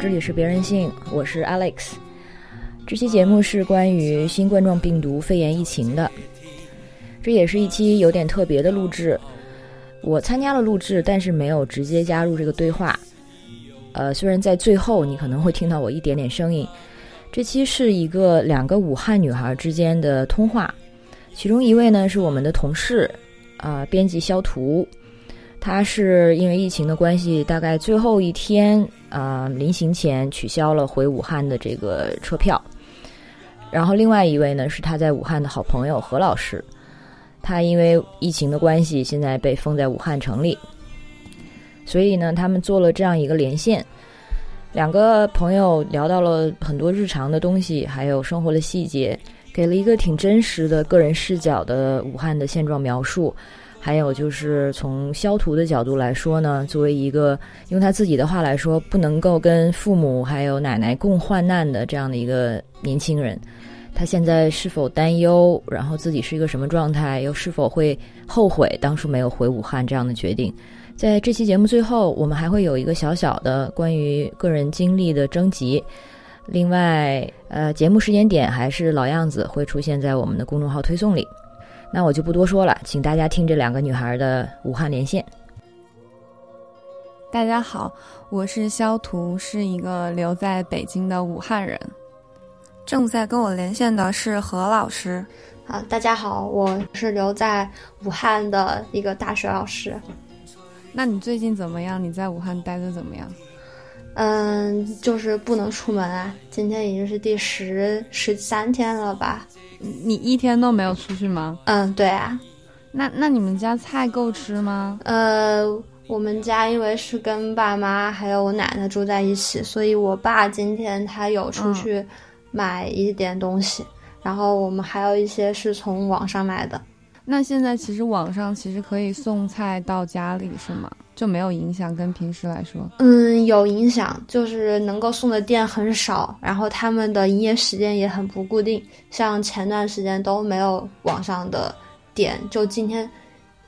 这里是别人性，我是 Alex。这期节目是关于新冠状病毒肺炎疫情的，这也是一期有点特别的录制。我参加了录制，但是没有直接加入这个对话。呃，虽然在最后你可能会听到我一点点声音，这期是一个两个武汉女孩之间的通话，其中一位呢是我们的同事，啊、编辑肖图，他是因为疫情的关系，大概最后一天啊、临行前取消了回武汉的这个车票。然后另外一位呢是他在武汉的好朋友何老师，他因为疫情的关系，现在被封在武汉城里，所以呢，他们做了这样一个连线，两个朋友聊到了很多日常的东西，还有生活的细节，给了一个挺真实的个人视角的武汉的现状描述。还有就是从肖图的角度来说呢，作为一个用他自己的话来说，不能够跟父母还有奶奶共患难的这样的一个年轻人，他现在是否担忧，然后自己是一个什么状态，又是否会后悔当初没有回武汉这样的决定？在这期节目最后，我们还会有一个小小的关于个人经历的征集。另外，呃，节目时间点还是老样子，会出现在我们的公众号推送里。那我就不多说了，请大家听这两个女孩的武汉连线。大家好，我是肖图，是一个留在北京的武汉人。正在跟我连线的是何老师。啊，大家好，我是留在武汉的一个大学老师。那你最近怎么样？你在武汉待的怎么样？嗯，就是不能出门啊。今天已经是第十十三天了吧？你一天都没有出去吗？嗯，对啊。那那你们家菜够吃吗？呃，我们家因为是跟爸妈还有我奶奶住在一起，所以我爸今天他有出去买一点东西，然后我们还有一些是从网上买的。那现在其实网上其实可以送菜到家里是吗？就没有影响跟平时来说？嗯，有影响，就是能够送的店很少，然后他们的营业时间也很不固定，像前段时间都没有网上的店，就今天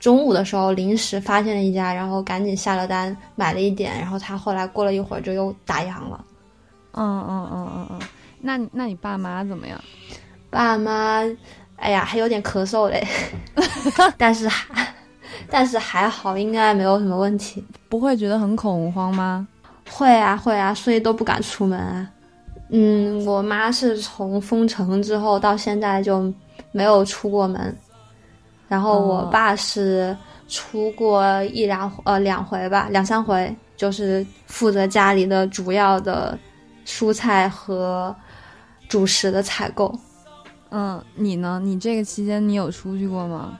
中午的时候临时发现了一家，然后赶紧下了单买了一点，然后他后来过了一会儿就又打烊了。嗯嗯嗯嗯嗯。那那你爸妈怎么样？爸妈，哎呀，还有点咳嗽嘞，但是还但是还好，应该没有什么问题。不会觉得很恐慌吗？会啊会啊，所以都不敢出门啊。嗯，我妈是从封城之后到现在就没有出过门，然后我爸是出过一两呃两回吧，两三回，就是负责家里的主要的蔬菜和主食的采购。嗯，你呢？你这个期间你有出去过吗？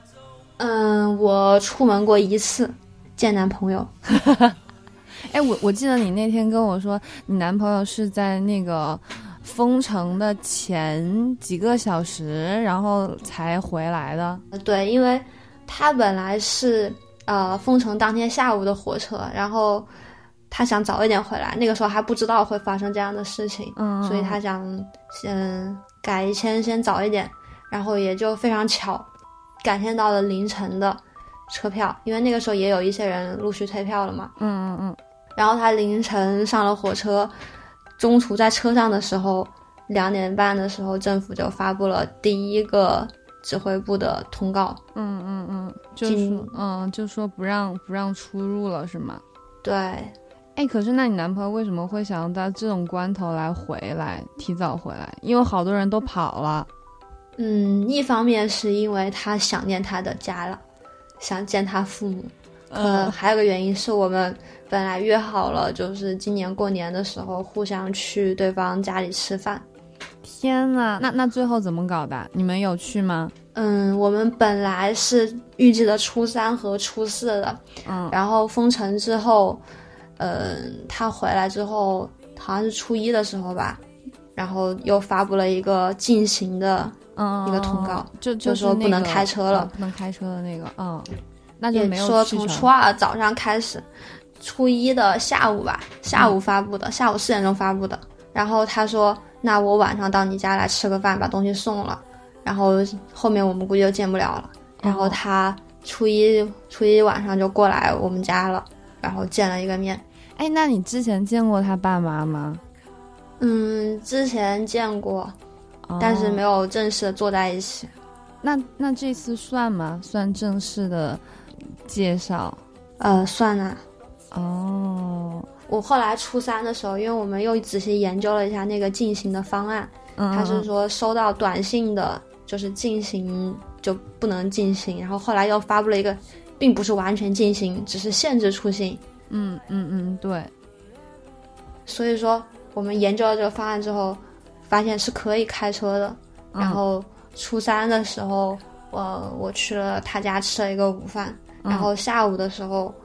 嗯，我出门过一次，见男朋友。哎，我我记得你那天跟我说，你男朋友是在那个封城的前几个小时，然后才回来的。对，因为他本来是呃封城当天下午的火车，然后他想早一点回来，那个时候还不知道会发生这样的事情，嗯，所以他想先改一天，先早一点，然后也就非常巧，改签到了凌晨的车票，因为那个时候也有一些人陆续退票了嘛。嗯嗯嗯。然后他凌晨上了火车，中途在车上的时候，两点半的时候，政府就发布了第一个指挥部的通告。嗯嗯嗯，就是嗯就说不让不让出入了是吗？对，哎，可是那你男朋友为什么会想要在这种关头来回来，提早回来？因为好多人都跑了。嗯，一方面是因为他想念他的家了，想见他父母。呃，还有个原因是我们本来约好了，就是今年过年的时候互相去对方家里吃饭。天呐，那那最后怎么搞的？你们有去吗？嗯，我们本来是预计的初三和初四的，嗯，然后封城之后，嗯，他回来之后好像是初一的时候吧，然后又发布了一个禁行的嗯一个通告，就就是说不能开车了嗯不能开车的那个，嗯。那就没有说从初二早上开始，初一的下午吧，下午发布的，下午四点钟发布的。然后他说：“那我晚上到你家来吃个饭，把东西送了。”然后后面我们估计就见不了了。然后他初一初一晚上就过来我们家了，然后见了一个面。哎，那你之前见过他爸妈吗？嗯，之前见过，但是没有。正式的坐在一起。那那这次算吗？算正式的介绍？呃，算啊。哦，我后来初三的时候，因为我们又仔细研究了一下那个进行的方案，嗯，他是说收到短信的，就是进行就不能进行，然后后来又发布了一个，并不是完全进行，只是限制出行。嗯嗯嗯，对，所以说我们研究了这个方案之后，发现是可以开车的。嗯然后初三的时候，呃我去了他家吃了一个午饭，嗯然后下午的时候，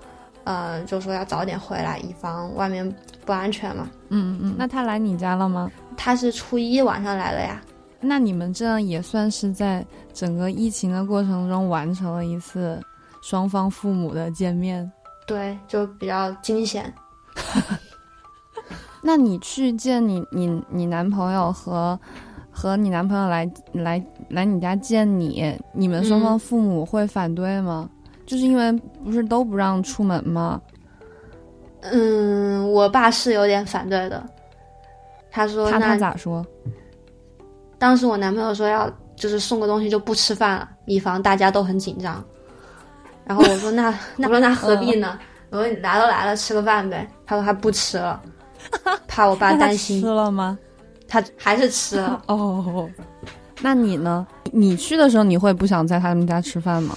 呃，就说要早点回来，以防外面不安全嘛。嗯嗯嗯，那他来你家了吗？他是初一晚上来的呀。那你们这样也算是在整个疫情的过程中完成了一次双方父母的见面。对，就比较惊险。那你去见你你你男朋友和和你男朋友来来来你家见你，你们双方父母会反对吗？就是因为不是都不让出门吗？嗯，我爸是有点反对的。他说他他那咋说？当时我男朋友说要就是送个东西就不吃饭了，以防大家都很紧张。然后我说那 那我说那何必呢？我说你来都来了，吃个饭呗。他说他不吃了，怕我爸担心吃。了吗？他还是吃了。哦，那你呢？你去的时候你会不想在他们家吃饭吗？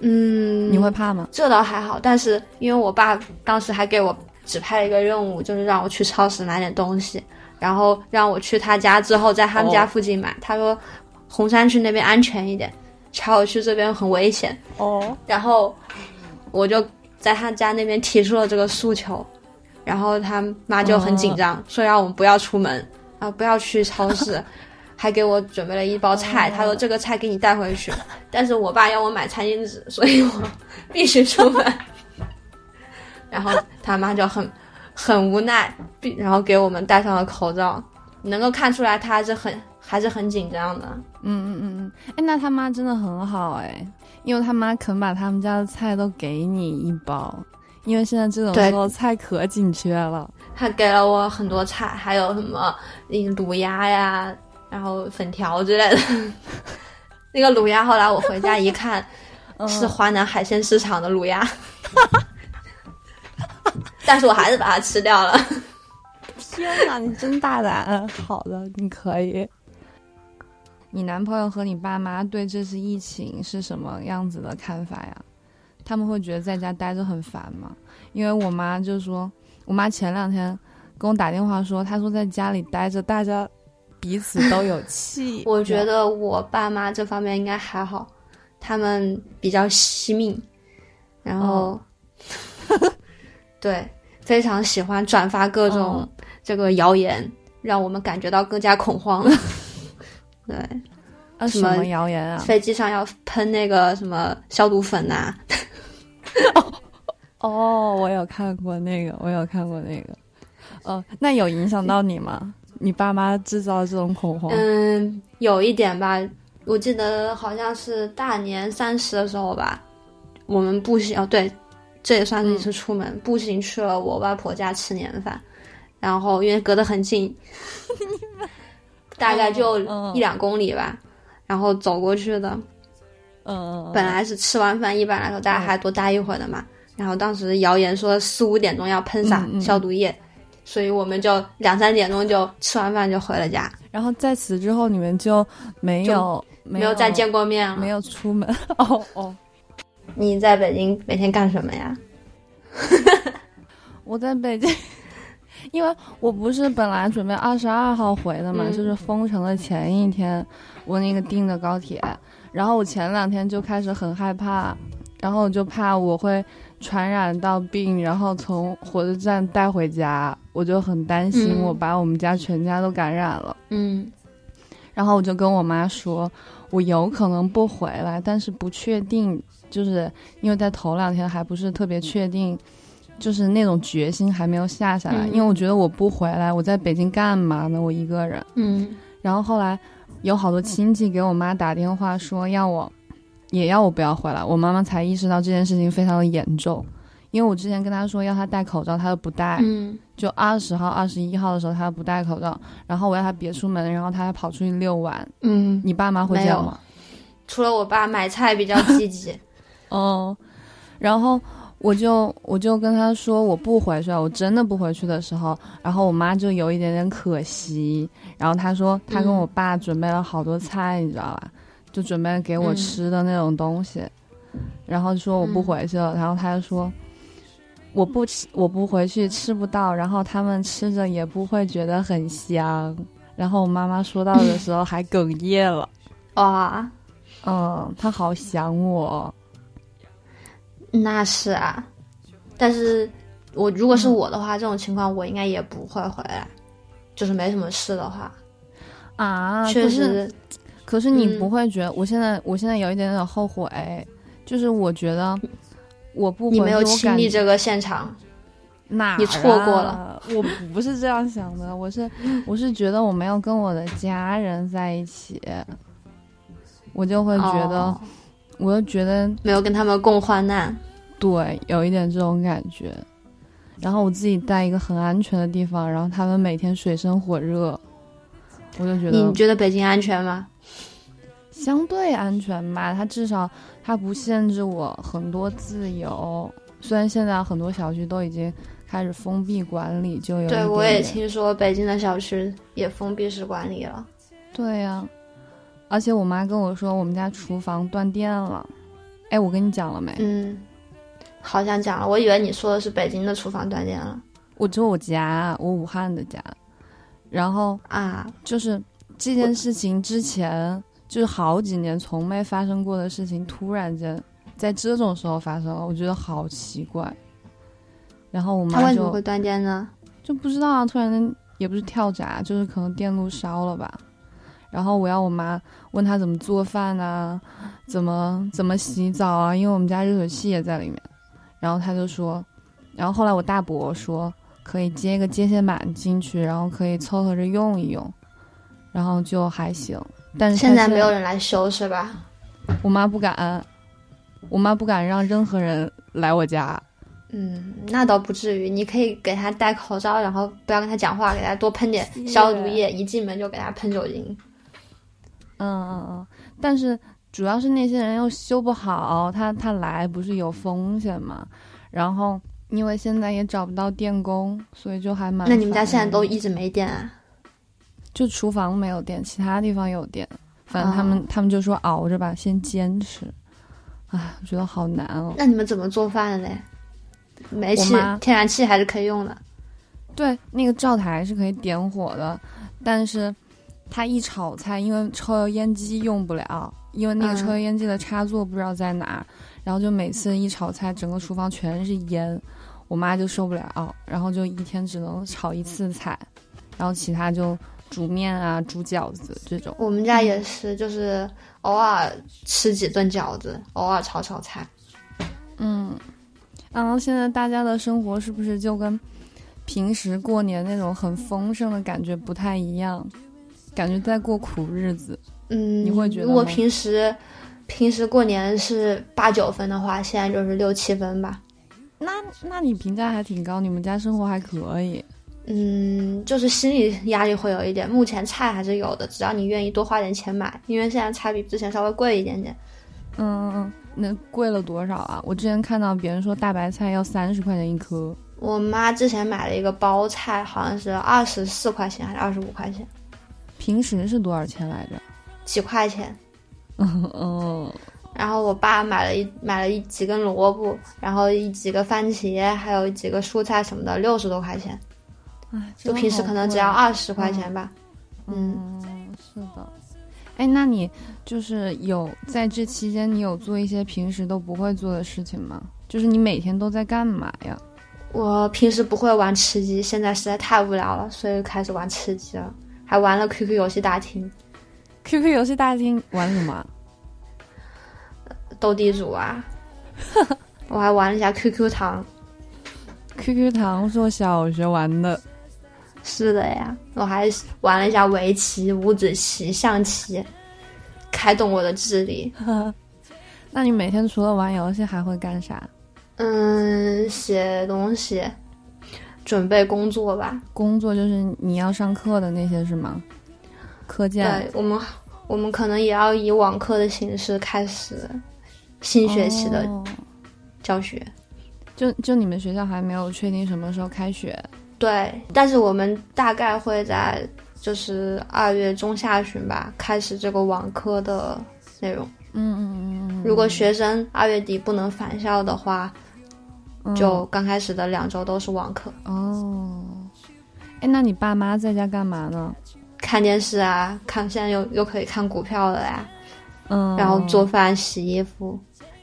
嗯，你会怕吗？这倒还好，但是因为我爸当时还给我指派了一个任务，就是让我去超市买点东西，然后让我去他家之后在他们家附近买。他说红山区那边安全一点，桥区这边很危险。哦，然后我就在他家那边提出了这个诉求，然后他妈就很紧张，说让我们不要出门啊，不要去超市，还给我准备了一包菜，他说这个菜给你带回去，但是我爸要我买餐巾纸，所以我必须出门。然后他妈就很很无奈，然后给我们戴上了口罩，能够看出来他还是很还是很紧张的。嗯嗯嗯嗯，哎，那他妈真的很好哎，因为他妈肯把他们家的菜都给你一包，因为现在这种时候菜可紧缺了。他给了我很多菜，还有什么嗯卤鸭呀，然后粉条之类的。那个卤鸭后来我回家一看，嗯是华南海鲜市场的卤鸭，但是我还是把它吃掉了。天哪，你真大胆！好的，你可以。你男朋友和你爸妈对这次疫情是什么样子的看法呀？他们会觉得在家待着很烦吗？因为我妈就说，我妈前两天跟我打电话说，她说在家里待着，大家彼此都有 气。我觉得我爸妈这方面应该还好，他们比较惜命，然后、对非常喜欢转发各种嗯这个谣言，让我们感觉到更加恐慌。对。啊，什么什么谣言啊？飞机上要喷那个什么消毒粉呐、哦，我有看过那个，我有看过那个。哦，那有影响到你吗？你爸妈制造这种恐慌？嗯，有一点吧，我记得好像是大年三十的时候吧，我们步行哦，对，这也算是一次出门，步行去了我外婆家吃年饭，然后因为隔得很近，大概就嗯一两公里吧，然后走过去的。嗯，本来是吃完饭，一般来说大家还多待一会儿的嘛。然后当时谣言说四五点钟要喷洒消毒液，所以我们就两三点钟就吃完饭就回了家，然后在此之后，你们就没有没没有再见过面了。没有出门。哦哦，你在北京每天干什么呀？我在北京，因为我不是本来准备二十二号回的嘛，嗯就是封城的前一天，我那个订的高铁，然后我前两天就开始很害怕，然后我就怕我会传染到病，然后从火车站带回家，我就很担心嗯。我把我们家全家都感染了。嗯。然后我就跟我妈说，我有可能不回来，但是不确定就是因为在头两天还不是特别确定，就是那种决心还没有下下来，嗯因为我觉得我不回来，我在北京干嘛呢？我一个人。嗯然后后来有好多亲戚给我妈打电话说要我，也要我不要回来，我妈妈才意识到这件事情非常的严重。因为我之前跟她说要她戴口罩，她都不戴，嗯就二十号、二十一号的时候她不戴口罩，然后我要她别出门，然后她还跑出去遛弯。嗯，你爸妈会这样吗？除了我爸买菜比较积极，哦，然后我就我就跟他说我不回去了，我真的不回去的时候，然后我妈就有一点点可惜，然后她说她跟嗯我爸准备了好多菜，你知道吧？就准备给我嗯吃的那种东西，然后说我不回去了，然后她就说。我不吃，我不回去吃不到，然后他们吃着也不会觉得很香。然后我妈妈说到的时候还哽咽了，哇，嗯，她好想我，那是啊。但是我如果是我的话，这种情况我应该也不会回来，就是没什么事的话，啊，确实，可是你嗯不会觉得，我现在我现在有一点点后悔，就是我觉得我不你没有亲历这个现场，哪儿你错过了啊。我不是这样想的，我是我是觉得我没有跟我的家人在一起，我就会觉得，哦我就觉得没有跟他们共患难。对，有一点这种感觉。然后我自己在一个很安全的地方，然后他们每天水深火热，我就觉得你觉得北京安全吗？相对安全吧，它至少它不限制我很多自由。虽然现在很多小区都已经开始封闭管理，就有一对，我也听说北京的小区也封闭式管理了。对呀、而且我妈跟我说我们家厨房断电了。哎，我跟你讲了没？嗯，好想讲了，我以为你说的是北京的厨房断电了我就我家，我武汉的家。然后啊。就是这件事情之前，就是好几年从没发生过的事情，突然间在这种时候发生了，我觉得好奇怪。然后我妈就为什么会断电呢？就不知道啊，突然间也不是跳闸，就是可能电路烧了吧。然后我要我妈问她怎么做饭啊，怎么怎么洗澡啊，因为我们家热水器也在里面。然后他就说，然后后来我大伯说可以接一个接线板进去，然后可以凑合着用一用，然后就还行。但是现在没有人来修是吧？我妈不敢，我妈不敢让任何人来我家。嗯，那倒不至于。你可以给他戴口罩，然后不要跟他讲话，给他多喷点消毒液，一进门就给他喷酒精。嗯嗯嗯，但是主要是那些人又修不好，他他来不是有风险嘛？然后因为现在也找不到电工，所以就还蛮……那你们家现在都一直没电啊？就厨房没有电，其他地方有电。反正他们、哦他们就说熬着吧，先坚持。唉，我觉得好难哦。那你们怎么做饭的嘞？煤气、天然气还是可以用的。对，那个灶台是可以点火的，但是它一炒菜，因为抽油烟机用不了，因为那个嗯抽油烟机的插座不知道在哪儿，然后就每次一炒菜，整个厨房全是烟，我妈就受不了，然后就一天只能炒一次菜，然后其他就煮面啊、煮饺子这种。我们家也是，就是偶尔吃几顿饺子，偶尔炒炒菜。嗯，然后现在大家的生活是不是就跟平时过年那种很丰盛的感觉不太一样？感觉在过苦日子。嗯，你会觉得如果平时平时过年是八九分的话，现在就是六七分吧。那那你评价还挺高，你们家生活还可以。嗯，就是心理压力会有一点。目前菜还是有的，只要你愿意多花点钱买，因为现在菜比之前稍微贵一点点。嗯嗯嗯，那贵了多少啊？我之前看到别人说大白菜要三十块钱一颗。我妈之前买了一个包菜，好像是二十四块钱还是二十五块钱，平时是多少钱来着？几块钱。嗯嗯，然后我爸买了一买了一几根萝卜，然后一几个番茄，还有几个蔬菜什么的，六十多块钱。哎，就平时可能只要二十块钱吧。嗯，嗯，是的。哎，那你就是有在这期间，你有做一些平时都不会做的事情吗？就是你每天都在干嘛呀？我平时不会玩吃鸡，现在实在太无聊了，所以开始玩吃鸡了，还玩了 QQ 游戏大厅、QQ 游戏大厅玩什么啊？斗地主啊，我还玩了一下 QQ 糖。QQ 糖是我小学玩的，是的呀，我还玩了一下围棋、五子棋、象棋，开动我的智力。那你每天除了玩游戏还会干啥？嗯，写东西，准备工作吧。工作就是你要上课的那些是吗？课件对我们，我们可能也要以网课的形式开始新学期的哦教学。就就你们学校还没有确定什么时候开学？对，但是我们大概会在就是二月中下旬吧开始这个网课的内容。嗯嗯嗯嗯。如果学生二月底不能返校的话，嗯就刚开始的两周都是网课，哦。哎，那你爸妈在家干嘛呢？看电视啊，看现在又又可以看股票了呀，嗯，然后做饭、洗衣服，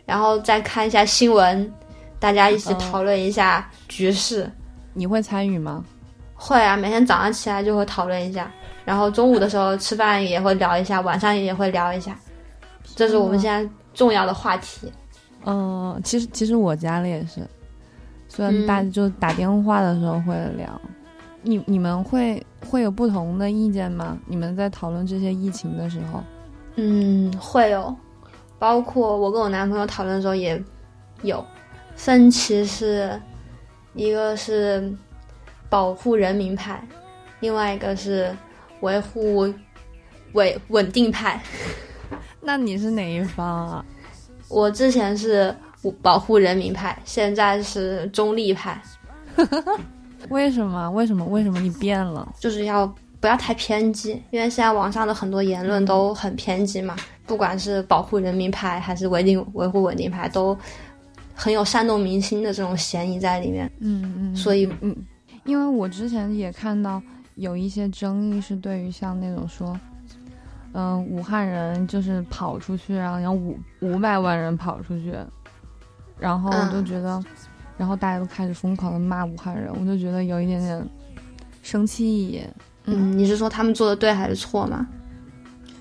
然后再看一下新闻，大家一起哦讨论一下局势。你会参与吗？会啊，每天早上起来就会讨论一下，然后中午的时候吃饭也会聊一下，晚上也会聊一下，这是我们现在重要的话题。嗯，其实其实我家里也是，虽然嗯大家就打电话的时候会聊，你你们会会有不同的意见吗？你们在讨论这些疫情的时候，嗯，会有，包括我跟我男朋友讨论的时候也有分歧是，一个是保护人民派，另外一个是维护稳稳定派。那你是哪一方啊？我之前是保护人民派，现在是中立派，为什么？为什么？为什么你变了？就是要不要太偏激，因为现在网上的很多言论都很偏激嘛，不管是保护人民牌还是维定维护稳定牌，都很有煽动民心的这种嫌疑在里面。嗯嗯，所以嗯，因为我之前也看到有一些争议是对于像那种说，嗯、武汉人就是跑出去，然后有五五百万人跑出去，然后我就嗯觉得，然后大家都开始疯狂的骂武汉人，我就觉得有一点点生气。嗯，你是说他们做的对还是错吗？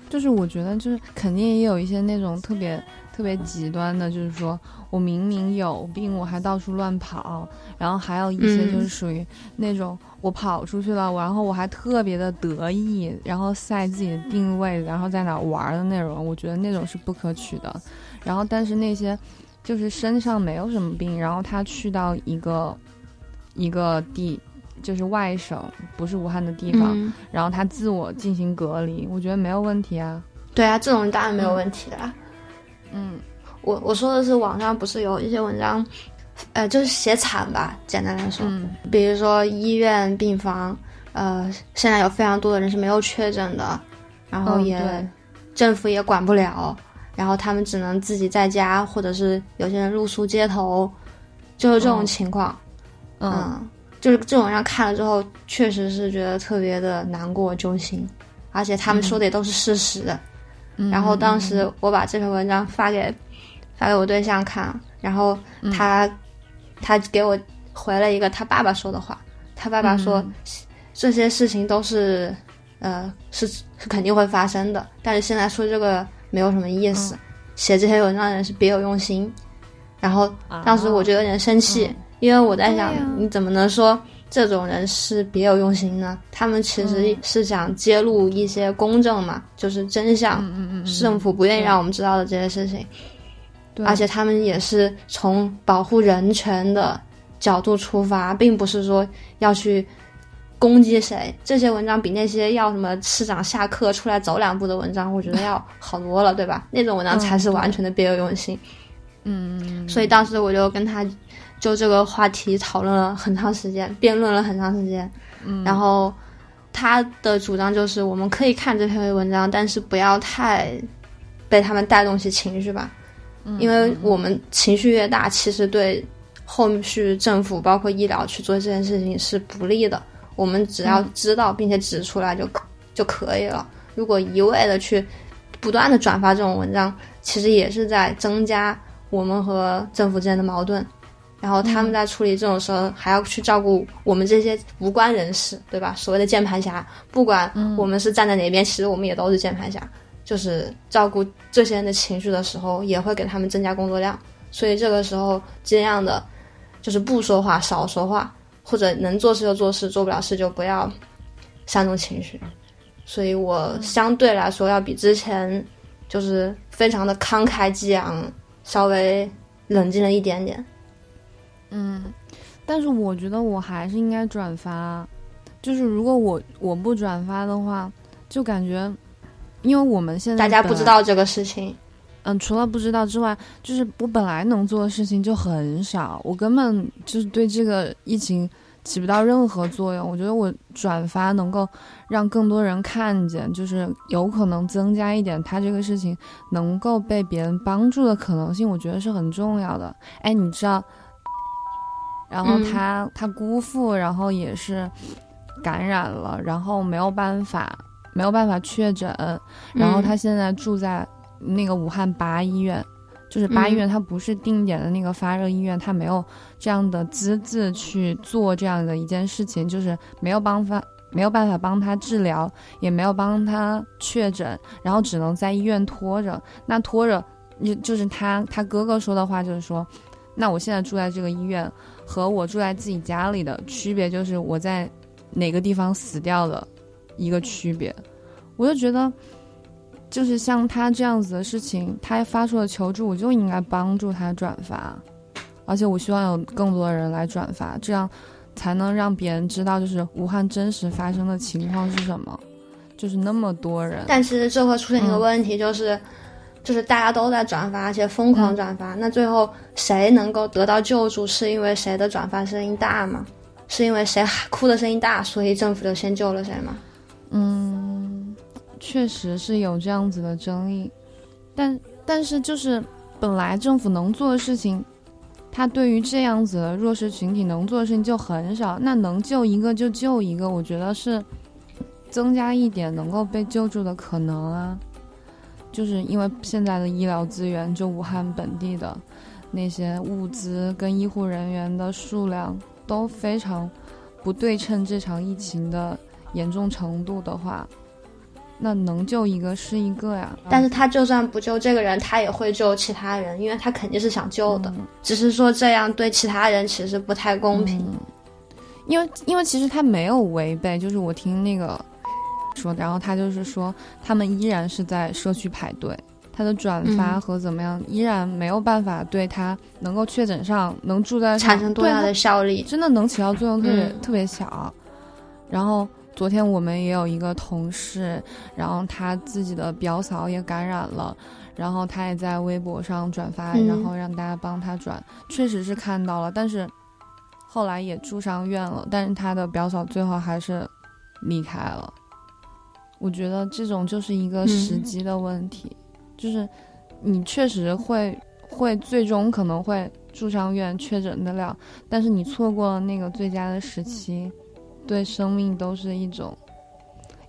就是我觉得，就是肯定也有一些那种特别特别极端的，就是说我明明有病，我还到处乱跑，然后还有一些嗯就是属于那种我跑出去了，然后我还特别的得意，然后晒自己的定位，然后在哪玩的那种，我觉得那种是不可取的。然后，但是那些就是身上没有什么病，然后他去到一个一个地。就是外省，不是武汉的地方，嗯，然后他自我进行隔离，我觉得没有问题啊。对啊，这种当然没有问题啦。嗯我我说的是网上不是有一些文章，呃，就是写惨吧，简单来说，嗯比如说医院病房，呃，现在有非常多的人是没有确诊的，然后也、嗯政府也管不了，然后他们只能自己在家，或者是有些人露宿街头，就是这种嗯情况。嗯嗯，就是这种让看了之后，确实是觉得特别的难过揪心，而且他们说的也都是事实。嗯然后当时我把这篇文章发给发给我对象看，然后他、他给我回了一个他爸爸说的话，他爸爸说、嗯这些事情都是呃是是肯定会发生的，但是现在说这个没有什么意思，写这些文章的人是别有用心。然后当时我就有点生气，嗯。因为我在想，你怎么能说这种人是别有用心呢？他们其实是想揭露一些公正嘛，就是真相，嗯嗯嗯，政府不愿意让我们知道的这些事情。而且他们也是从保护人权的角度出发，并不是说要去攻击谁。这些文章比那些要什么市长下课出来走两步的文章，我觉得要 好多了，对吧？那种文章才是完全的别有用心。嗯所以当时我就跟他就这个话题讨论了很长时间，辩论了很长时间。嗯然后他的主张就是，我们可以看这篇文章，但是不要太被他们带动起情绪吧，嗯因为我们情绪越大，其实对后续政府包括医疗去做这件事情是不利的。我们只要知道并且指出来就可就可以了。如果一味的去不断的转发这种文章，其实也是在增加我们和政府之间的矛盾。然后他们在处理这种时候，还要去照顾我们这些无关人士，对吧？所谓的键盘侠，不管我们是站在哪边，其实我们也都是键盘侠。就是照顾这些人的情绪的时候，也会给他们增加工作量。所以这个时候尽量的，就是不说话，少说话，或者能做事就做事，做不了事就不要煽动情绪。所以我相对来说要比之前就是非常的慷慨激昂，稍微冷静了一点点。嗯，但是我觉得我还是应该转发，就是如果我我不转发的话，就感觉，因为我们现在大家不知道这个事情，嗯，除了不知道之外，就是我本来能做的事情就很少，我根本就是对这个疫情起不到任何作用。我觉得我转发能够让更多人看见，就是有可能增加一点他这个事情能够被别人帮助的可能性，我觉得是很重要的。哎，你知道？然后他他姑父，然后也是感染了，然后没有办法没有办法确诊，然后他现在住在那个武汉八医院，就是八医院，它不是定点的那个发热医院，它没有这样的资质去做这样的一件事情，就是没有办法没有办法帮他治疗，也没有帮他确诊，然后只能在医院拖着。那拖着，就就是他他哥哥说的话，就是说，那我现在住在这个医院。和我住在自己家里的区别就是我在哪个地方死掉的一个区别，我就觉得，就是像他这样子的事情，他发出了求助，我就应该帮助他转发，而且我希望有更多的人来转发，这样才能让别人知道，就是武汉真实发生的情况是什么，就是那么多人。但其实这会出现一个问题，就是。就是大家都在转发，而且疯狂转发，那最后谁能够得到救助？是因为谁的转发声音大吗？是因为谁哭的声音大，所以政府就先救了谁吗？嗯，确实是有这样子的争议，但但是就是本来政府能做的事情，他对于这样子的弱势群体能做的事情就很少，那能救一个就救一个，我觉得是增加一点能够被救助的可能啊。就是因为现在的医疗资源，就武汉本地的那些物资跟医护人员的数量都非常不对称，这场疫情的严重程度的话，那能救一个是一个呀。但是他就算不救这个人，他也会救其他人，因为他肯定是想救的，只是说这样对其他人其实不太公平。因为因为其实他没有违背，就是我听那个。说，然后他就是说，他们依然是在社区排队，他的转发和怎么样，依然没有办法对他能够确诊上，能住在产生多大的效力，真的能起到作用特别特别小。然后昨天我们也有一个同事，然后他自己的表嫂也感染了，然后他也在微博上转发，然后让大家帮他转，确实是看到了，但是后来也住上院了，但是他的表嫂最后还是离开了。我觉得这种就是一个时机的问题，就是你确实会会最终可能会住上院确诊得了，但是你错过了那个最佳的时期，对生命都是一种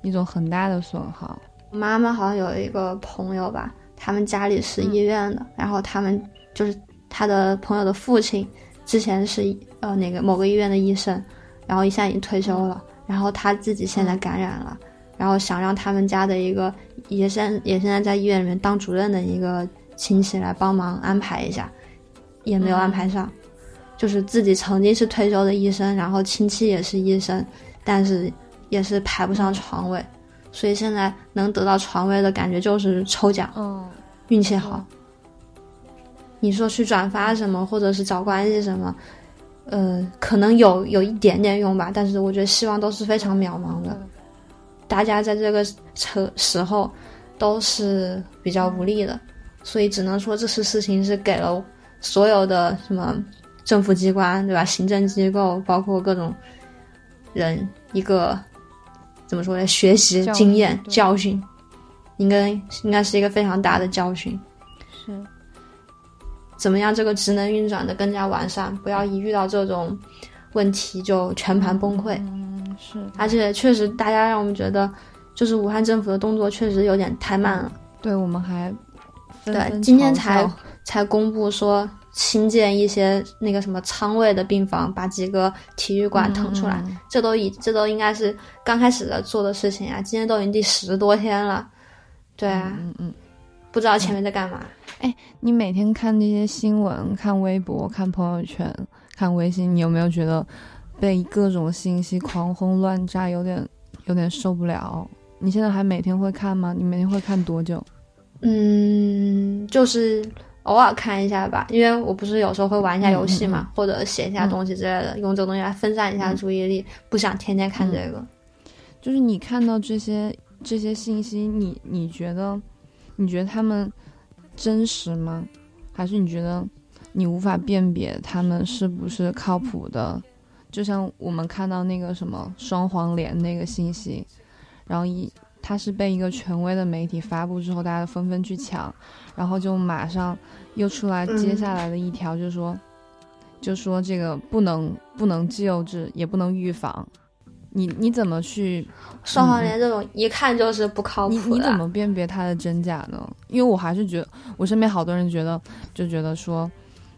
一种很大的损耗。我妈妈好像有一个朋友吧，他们家里是医院的，然后他们就是他的朋友的父亲，之前是呃那个某个医院的医生，然后一下已经退休了，然后他自己现在感染了。然后想让他们家的一个也现也现在在医院里面当主任的一个亲戚来帮忙安排一下，也没有安排上。就是自己曾经是退休的医生，然后亲戚也是医生，但是也是排不上床位，所以现在能得到床位的感觉就是抽奖，嗯，运气好。你说去转发什么，或者是找关系什么，呃，可能有有一点点用吧，但是我觉得希望都是非常渺茫的。大家在这个时时候都是比较无力的，所以只能说这次事情是给了所有的什么政府机关，对吧？行政机构，包括各种人一个怎么说呢？学习经验教训，应该应该是一个非常大的教训。是，怎么样这个职能运转的更加完善？不要一遇到这种问题就全盘崩溃。是，而且确实，大家让我们觉得，就是武汉政府的动作确实有点太慢了。对，我们还对今天才才公布说新建一些那个什么仓位的病房，把几个体育馆腾出来，这都已这都应该是刚开始的做的事情啊。今天都已经第十多天了，对啊，嗯嗯，不知道前面在干嘛。哎，你每天看这些新闻、看微博、看朋友圈、看微信，你有没有觉得被各种信息狂轰乱炸，有点有点受不了？你现在还每天会看吗？你每天会看多久？嗯，就是偶尔看一下吧，因为我不是有时候会玩一下游戏嘛，或者写一下东西之类的，用这个东西来分散一下注意力，不想天天看这个。就是你看到这些这些信息，你你觉得你觉得他们真实吗？还是你觉得你无法辨别他们是不是靠谱的？就像我们看到那个什么双黄连那个信息，然后一它是被一个权威的媒体发布之后，大家纷纷去抢，然后就马上又出来接下来的一条，就说、就说这个不能不能救治，也不能预防。你你怎么去双黄连这种一看就是不靠谱的。你你怎么辨别它的真假呢？因为我还是觉得，我身边好多人觉得，就觉得说，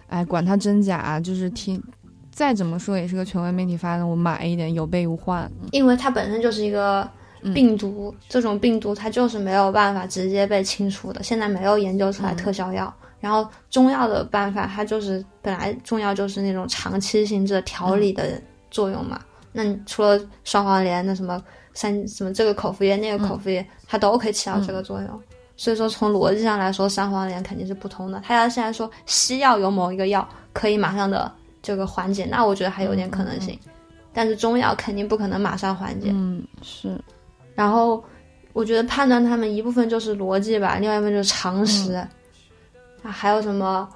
哎，管它真假，就是听，再怎么说也是个权威媒体发的，我买一点有备无患。因为它本身就是一个嗯病毒，这种病毒它就是没有办法直接被清除的，现在没有研究出来嗯特效药。然后中药的办法，它就是本来中药就是那种长期性质调理的作用嘛。那你除了双黄连，那什么三什么这个口服液那个口服液，它都可以起到这个作用。所以说从逻辑上来说，三黄连肯定是不通的。他要现在说西药有某一个药可以马上的这个缓解，那我觉得还有点可能性。但是中药肯定不可能马上缓解。嗯，是，然后我觉得判断他们一部分就是逻辑吧，另外一部分就是常识。啊，还有什么，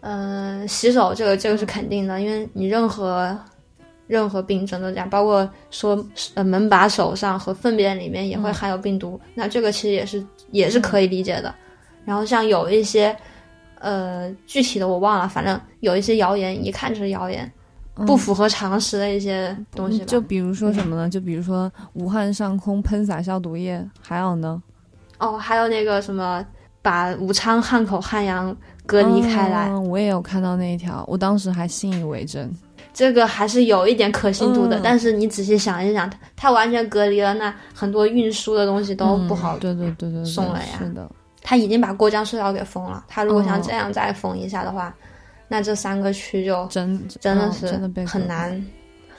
嗯、洗手这个这个是肯定的，因为你任何任何病症都这样，包括说呃门把手上和粪便里面也会含有病毒，那这个其实也是也是可以理解的。然后像有一些呃具体的我忘了，反正有一些谣言一看就是谣言，不符合常识的一些东西吧。就比如说什么呢？就比如说武汉上空喷洒消毒液，还有呢，哦，还有那个什么，把武昌、汉口、汉阳隔离开来，嗯我也有看到那一条，我当时还信以为真。这个还是有一点可信度的。嗯但是你仔细想一想，它它完全隔离了，那很多运输的东西都不好。嗯对对对送了呀是的，他已经把过江隧道给封了，他如果想哦这样再封一下的话，那这三个区就真嗯真的是真的被很难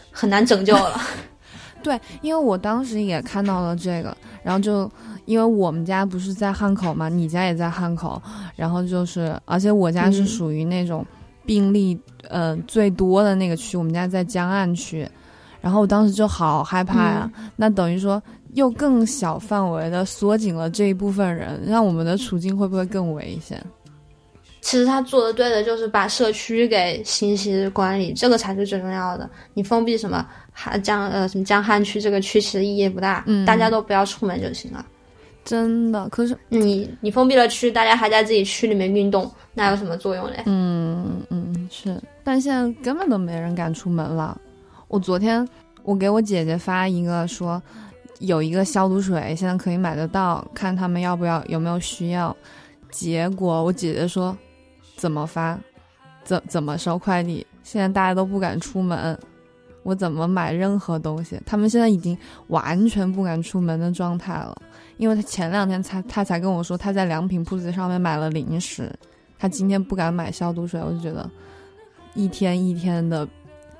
很难拯救了。对，因为我当时也看到了这个，然后就因为我们家不是在汉口嘛，你家也在汉口，然后就是，而且我家是嗯属于那种病例呃最多的那个区，我们家在江岸区，然后我当时就好害怕呀、那等于说又更小范围的缩紧了这一部分人，让我们的处境会不会更危险？其实他做的对的就是把社区给信息管理，这个才是最重要的。你封闭什么汉江呃什么江汉区这个区，其实意义不大，嗯大家都不要出门就行了。真的，可是你你封闭了区，大家还在自己区里面运动，那有什么作用嘞？嗯嗯是，但现在根本都没人敢出门了。我昨天我给我姐姐发一个说，有一个消毒水现在可以买得到，看他们要不要有没有需要。结果我姐姐说，怎么发，怎怎么收快递？现在大家都不敢出门，我怎么买任何东西？他们现在已经完全不敢出门的状态了。因为他前两天才他才跟我说他在良品铺子上面买了零食，他今天不敢买消毒水，我就觉得一天一天的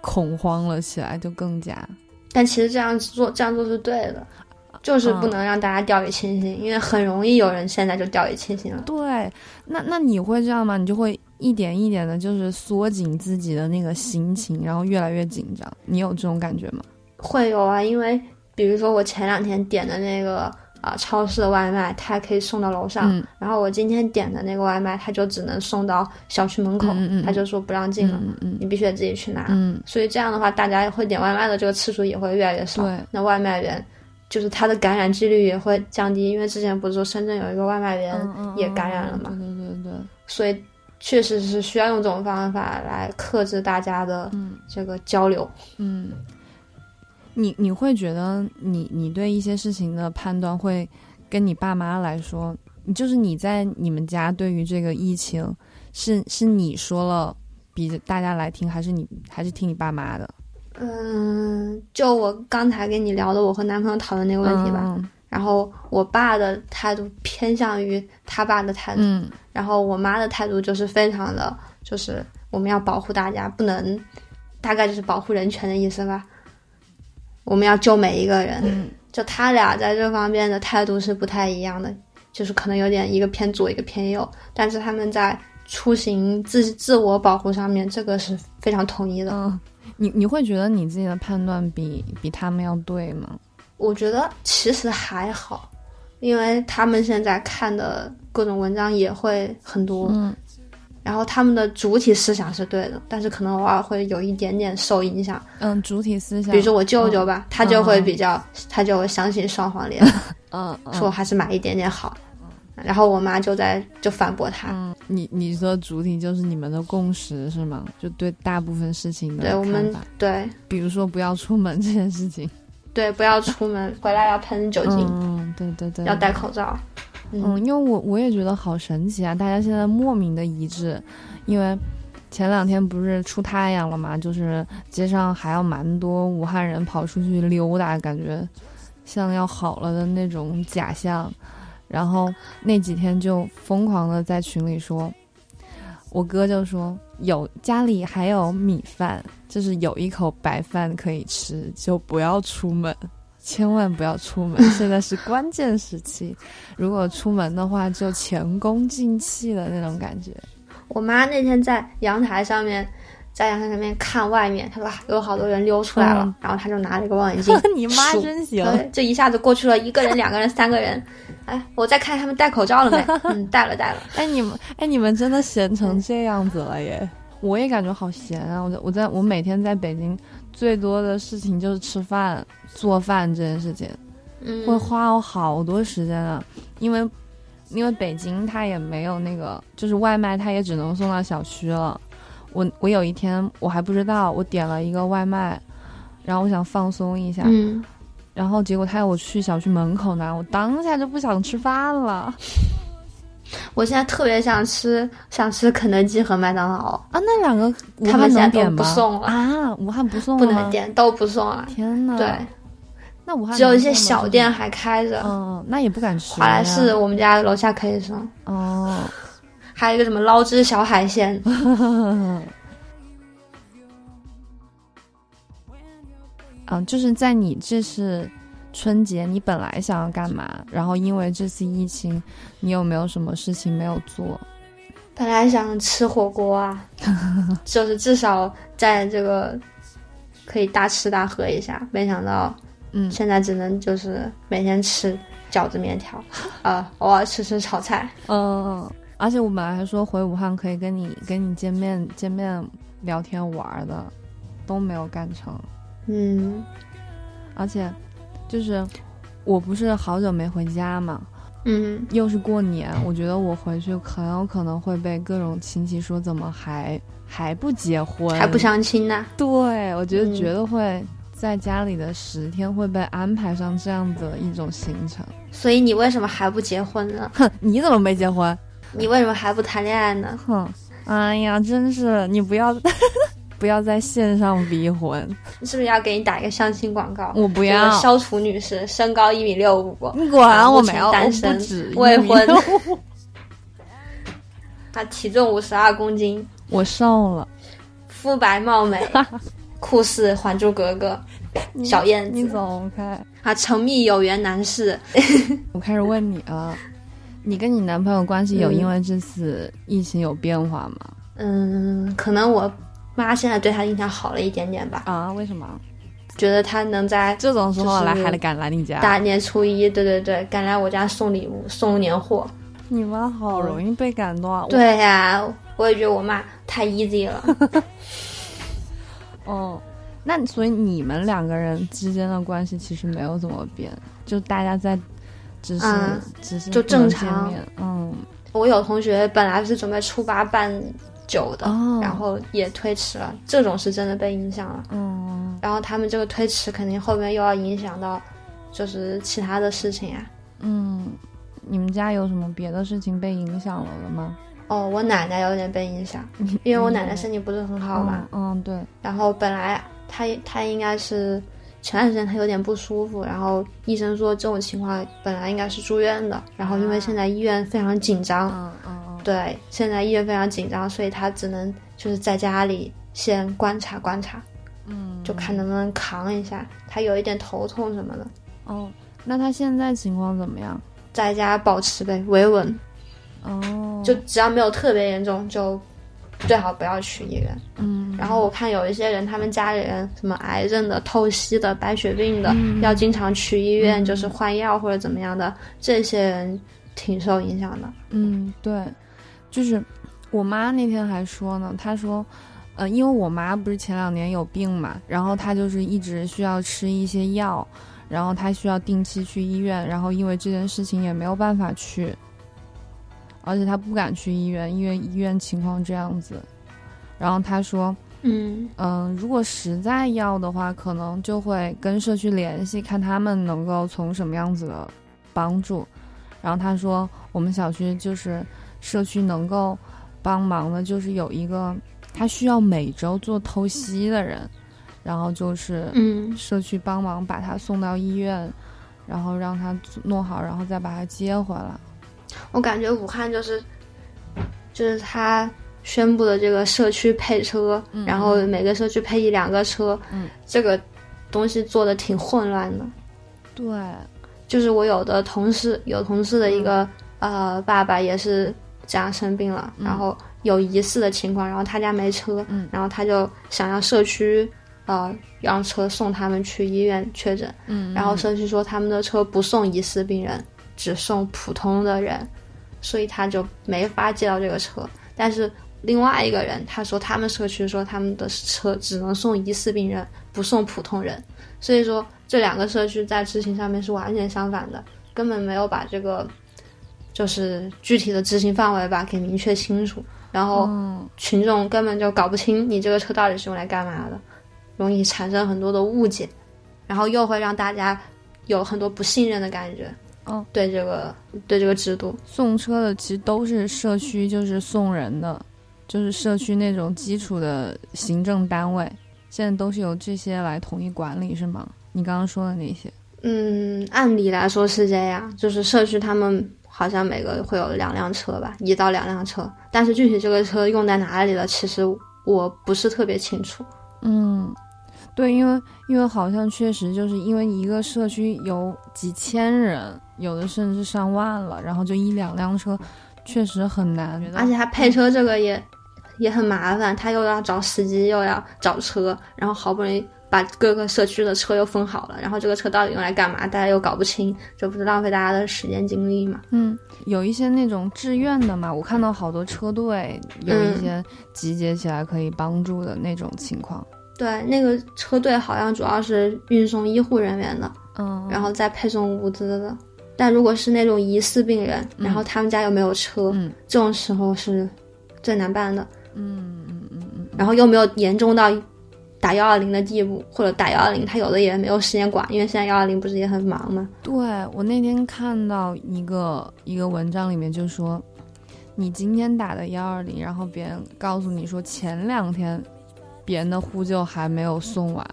恐慌了起来，就更加但其实这样做这样做是对的，就是不能让大家掉以轻心，因为很容易有人现在就掉以轻心了。对。那那你会这样吗？你就会一点一点的，就是缩紧自己的那个心情，然后越来越紧张。你有这种感觉吗？会有啊，因为比如说我前两天点的那个啊、超市的外卖，它还可以送到楼上，嗯然后我今天点的那个外卖，它就只能送到小区门口，嗯嗯嗯它就说不让进了，嗯嗯你必须得自己去拿。嗯，所以这样的话，大家会点外卖的这个次数也会越来越少。对那外卖员就是他的感染几率也会降低，因为之前不是说深圳有一个外卖员也感染了嘛，对对对对，所以确实是需要用这种方法来克制大家的嗯这个交流。嗯。你你会觉得你你对一些事情的判断会跟你爸妈来说，就是你在你们家对于这个疫情，是是你说了比大家来听，还是你还是听你爸妈的嗯，就我刚才跟你聊的我和男朋友讨论那个问题吧，嗯然后我爸的态度偏向于他爸的态度，嗯然后我妈的态度就是非常的，就是我们要保护大家，不能，大概就是保护人权的意思吧。我们要救每一个人，嗯就他俩在这方面的态度是不太一样的，就是可能有点一个偏左，一个偏右，但是他们在出行自自我保护上面，这个是非常统一的。嗯，你你会觉得你自己的判断比比他们要对吗？我觉得其实还好，因为他们现在看的各种文章也会很多，嗯然后他们的主体思想是对的，但是可能偶尔会有一点点受影响。嗯，主体思想，比如说我舅舅吧，他就会嗯比较，他就会相信双黄连，嗯，嗯说还是买一点点好。然后我妈就在就反驳他，嗯，你你说主体就是你们的共识是吗？就对大部分事情的对我们对比如说不要出门这件事情，对，不要出门，回来要喷酒精，嗯，对对对，要戴口罩。嗯，因为我我也觉得好神奇啊！大家现在莫名的一致，因为前两天不是出太阳了嘛，就是街上还有蛮多武汉人跑出去溜达，感觉像要好了的那种假象。然后那几天就疯狂的在群里说，我哥就说有家里还有米饭，就是有一口白饭可以吃，就不要出门。千万不要出门，现在是关键时期。如果出门的话，就前功尽弃的那种感觉。我妈那天在阳台上面，在阳台上面看外面，他说啊有好多人溜出来了，嗯然后他就拿了一个望远镜 你妈真行，对，这一下子过去了一个人、两个人、三个人。哎，我在看他们戴口罩了没？嗯，戴了，戴了。哎，你们，哎，你们真的闲成这样子了耶！我也感觉好闲啊！我在我在我每天在北京最多的事情就是吃饭、做饭这件事情，嗯，会花我好多时间啊。因为因为北京它也没有那个，就是外卖它也只能送到小区了。我我有一天我还不知道，我点了一个外卖，然后我想放松一下，嗯，然后结果他要我去小区门口拿，我当下就不想吃饭了 我现在特别想吃，想吃肯德基和麦当劳，啊！那两个武汉他们现在都？不送了啊！武汉不送不了不能。点，都不送了。天呐，对，那武汉只有一些小店，还开着。嗯，那也不敢吃。华莱士，，我们家楼下可以送，哦，还有一个什么捞汁小海鲜，嗯，就是在你这是春节，你本来想要干嘛？然后因为这次疫情，你有没有什么事情没有做？本来想吃火锅啊，就是至少在这个可以大吃大喝一下，没想到嗯，现在只能就是每天吃饺子面条，啊、偶尔吃吃炒菜。嗯，而且我本来还说回武汉可以跟你跟你见面见面聊天玩儿的，都没有干成。嗯而且，就是我不是好久没回家嘛，嗯，又是过年，我觉得我回去很有可能会被各种亲戚说怎么还还不结婚，还不相亲呢。对，我觉得嗯绝对会在家里的十天会被安排上这样的一种行程。所以你为什么还不结婚呢？哼，你怎么没结婚？你为什么还不谈恋爱呢？哼，哎呀，真是你不要 不要在线上逼婚，是不是要给你打一个相亲广告？我不要。肖楚女士，身高一米六五，你管我没有，单身未婚她体重五十二公斤，我瘦了。肤白貌美，酷似《还珠格格》小燕子你子走开。啊，成密有缘男士。我开始问你了，你跟你男朋友关系有嗯因为这次疫情有变化吗？嗯，可能我妈现在对他印象好了一点点吧，啊，为什么？觉得他能在这种时候来还得敢来你家？大年初一，对对对，敢来我家送礼物、送年货。你妈好容易被感动啊！对呀、我也觉得我妈太 easy 了。我，哦，那所以你们两个人之间的关系其实没有怎么变，就大家在只是、嗯只是就正常嗯，我有同学本来是准备初八办酒的，哦然后也推迟了，这种是真的被影响了。嗯，然后他们这个推迟肯定后面又要影响到，就是其他的事情啊。嗯，你们家有什么别的事情被影响了的吗？哦，我奶奶有点被影响，因为我奶奶身体不是很好嘛。嗯，嗯，对，然后本来她她应该是前段时间他有点不舒服，然后医生说这种情况本来应该是住院的，然后因为现在医院非常紧张，嗯嗯嗯，对，现在医院非常紧张，所以他只能就是在家里先观察观察，嗯，就看能不能扛一下。他有一点头痛什么的，哦，那他现在情况怎么样？在家保持呗，维稳，哦，就只要没有特别严重，就最好不要去医院。嗯，然后我看有一些人，他们家里人什么癌症的、透析的、白血病的，嗯要经常去医院，嗯就是换药或者怎么样的，这些人挺受影响的。嗯，对，就是我妈那天还说呢，她说，呃，因为我妈不是前两年有病嘛，然后她就是一直需要吃一些药，然后她需要定期去医院，然后因为这件事情也没有办法去，而且他不敢去医院，因为医院情况这样子。然后他说，嗯嗯，如果实在要的话，可能就会跟社区联系，看他们能够从什么样子的帮助。然后他说，我们小区就是社区能够帮忙的，就是有一个他需要每周做透析的人，然后就是嗯社区帮忙把他送到医院，然后让他弄好，然后再把他接回来。我感觉武汉就是，就是他宣布的这个社区配车，嗯。然后每个社区配一两个车，嗯。这个东西做的挺混乱的。对，就是我有的同事，有同事的一个、呃爸爸也是这样生病了，嗯。然后有疑似的情况，然后他家没车，嗯。然后他就想要社区呃让车送他们去医院确诊，嗯，然后社区说他们的车不送疑似病人，只送普通的人，所以他就没法借到这个车。但是另外一个人他说他们社区说他们的车只能送疑似病人，不送普通人，所以说这两个社区在执行上面是完全相反的，根本没有把这个就是具体的执行范围吧给明确清楚，然后嗯群众根本就搞不清你这个车到底是用来干嘛的，容易产生很多的误解，然后又会让大家有很多不信任的感觉。哦，对这个对这个制度，送车的其实都是社区，就是送人的，就是社区那种基础的行政单位，现在都是由这些来统一管理，是吗？你刚刚说的那些，嗯，按理来说是这样，就是社区他们好像每个会有两辆车吧，一到两辆车，但是具体这个车用在哪里了，其实我不是特别清楚。嗯，对，因为因为好像确实就是因为一个社区有几千人，有的甚至上万了，然后就一两辆车，确实很难。而且他配车这个也也很麻烦，他又要找司机，又要找车，然后好不容易把各个社区的车又分好了，然后这个车到底用来干嘛，大家又搞不清，这不是浪费大家的时间精力嘛？嗯，有一些那种志愿的嘛，我看到好多车队有一些集结起来可以帮助的那种情况。对，那个车队好像主要是运送医护人员的，嗯，然后再配送物资的。但如果是那种疑似病人，嗯然后他们家又没有车，嗯这种时候是最难办的。嗯嗯嗯嗯，然后又没有严重到打幺二零的地步，或者打幺二零，他有的也没有时间管，因为现在幺二零不是也很忙吗？对我那天看到一个一个文章里面就说，你今天打的幺二零，然后别人告诉你说前两天别人的呼救还没有送完，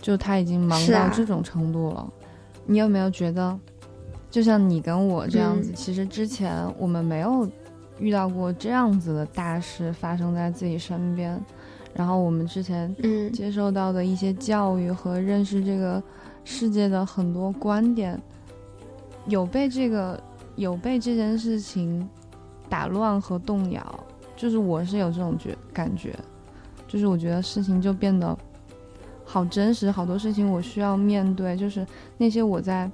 就他已经忙到这种程度了。你有没有觉得，就像你跟我这样子，嗯。其实之前我们没有遇到过这样子的大事发生在自己身边，然后我们之前嗯。接受到的一些教育和认识这个世界的很多观点，有被这个有被这件事情打乱和动摇，就是我是有这种觉感觉，就是我觉得事情就变得好真实，好多事情我需要面对，就是那些我在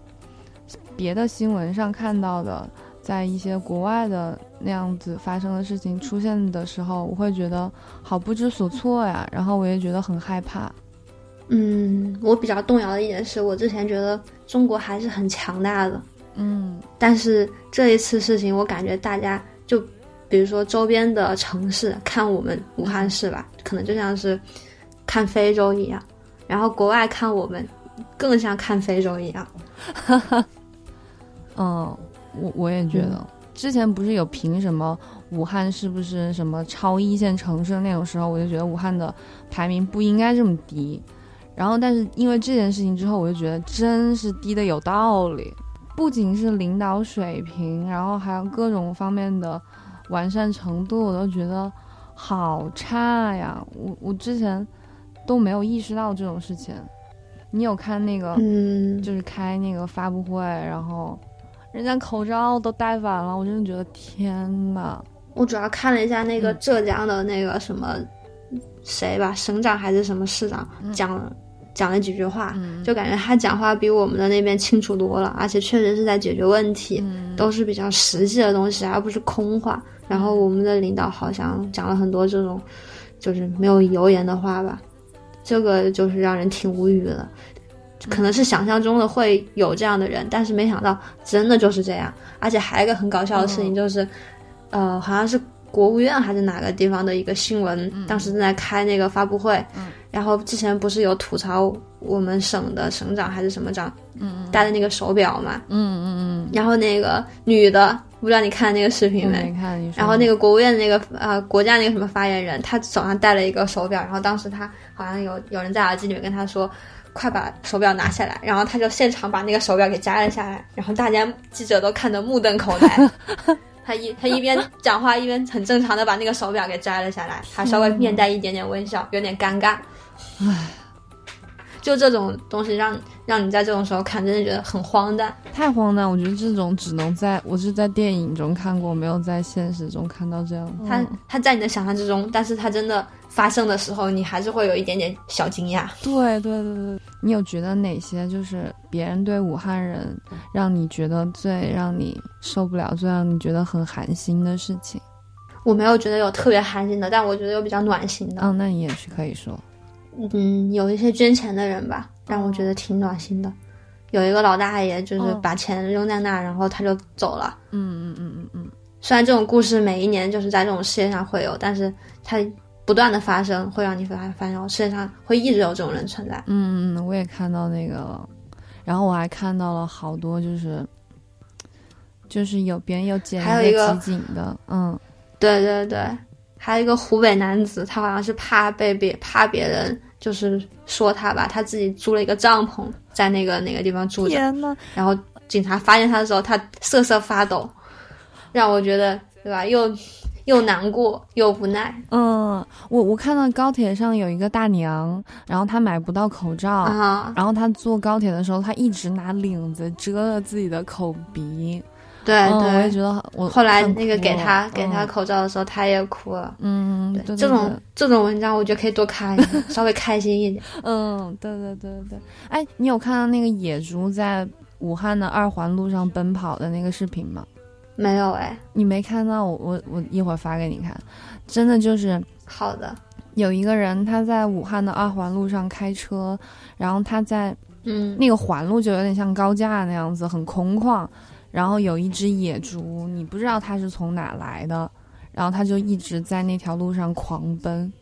别的新闻上看到的。在一些国外的那样子发生的事情出现的时候，我会觉得好不知所措呀，然后我也觉得很害怕。嗯，我比较动摇的一点是我之前觉得中国还是很强大的，嗯但是这一次事情，我感觉大家就比如说周边的城市看我们武汉市吧，可能就像是看非洲一样，然后国外看我们更像看非洲一样。嗯，我我也觉得，之前不是有评什么武汉是不是什么超一线城市的那种时候，我就觉得武汉的排名不应该这么低。然后，但是因为这件事情之后，我就觉得真是低的有道理，不仅是领导水平，然后还有各种方面的完善程度，我都觉得好差呀。我我之前都没有意识到这种事情。你有看那个，嗯，就是开那个发布会，然后人家口罩都戴反了，我真的觉得天呐。我主要看了一下那个嗯浙江的那个什么谁吧，省长还是什么市长讲了讲了几句话，嗯就感觉他讲话比我们的那边清楚多了，而且确实是在解决问题，嗯都是比较实际的东西，而不是空话。然后我们的领导好像讲了很多这种就是没有油盐的话吧，这个就是让人挺无语的。可能是想象中的会有这样的人，但是没想到真的就是这样。而且还有一个很搞笑的事情就是，呃，好像是国务院还是哪个地方的一个新闻，当时正在开那个发布会，然后之前不是有吐槽我们省的省长还是什么长，戴的那个手表嘛，嗯嗯嗯然后那个女的，不知道你看那个视频没？没看你。然后那个国务院的那个呃国家那个什么发言人，他手上戴了一个手表，然后当时他好像有有人在耳机里面跟他说，快把手表拿下来，然后他就现场把那个手表给摘了下来，然后大家记者都看得目瞪口呆。他一他一边讲话一边很正常的把那个手表给摘了下来，还稍微面带一点点微笑，有点尴尬。唉，就这种东西让让你在这种时候看，真的觉得很荒诞。太荒诞，我觉得这种只能在我是在电影中看过，没有在现实中看到这样。他他在你的想象之中，但是他真的发生的时候，你还是会有一点点小惊讶。对对对对，你有觉得哪些就是别人对武汉人让你觉得最让你受不了、最让你觉得很寒心的事情？我没有觉得有特别寒心的，但我觉得有比较暖心的。嗯，那你也是可以说。嗯，有一些捐钱的人吧，让我觉得挺暖心的。有一个老大爷，就是哦把钱扔在那儿，然后他就走了。嗯嗯嗯嗯嗯，虽然这种故事每一年就是在这种世界上会有，但是它不断的发生，会让你发发现世界上会一直有这种人存在。嗯嗯，我也看到那个了，然后我还看到了好多就是，就是有别人有剪一个集锦的，嗯对对对，还有一个湖北男子，他好像是怕被别怕别人就是说他吧，他自己租了一个帐篷在那个哪个地方住着，天呐，然后警察发现他的时候，他瑟瑟发抖，让我觉得对吧？又又难过又无奈嗯，我我看到高铁上有一个大娘，然后她买不到口罩，啊！然后她坐高铁的时候，她一直拿领子遮了自己的口鼻。对嗯，我也。觉得我后来那个给他给他嗯口罩的时候，她也哭了。嗯，对对这种这种文章，我觉得可以多看一点，稍微开心一点。嗯，对对对对。哎，你有看到那个野猪在武汉的二环路上奔跑的那个视频吗？没有哎，你没看到？我我我一会儿发给你看。真的就是好的，有一个人他在武汉的二环路上开车，然后他在嗯，那个环路就有点像高架那样子，很空旷。然后有一只野猪，你不知道它是从哪来的，然后它就一直在那条路上狂奔。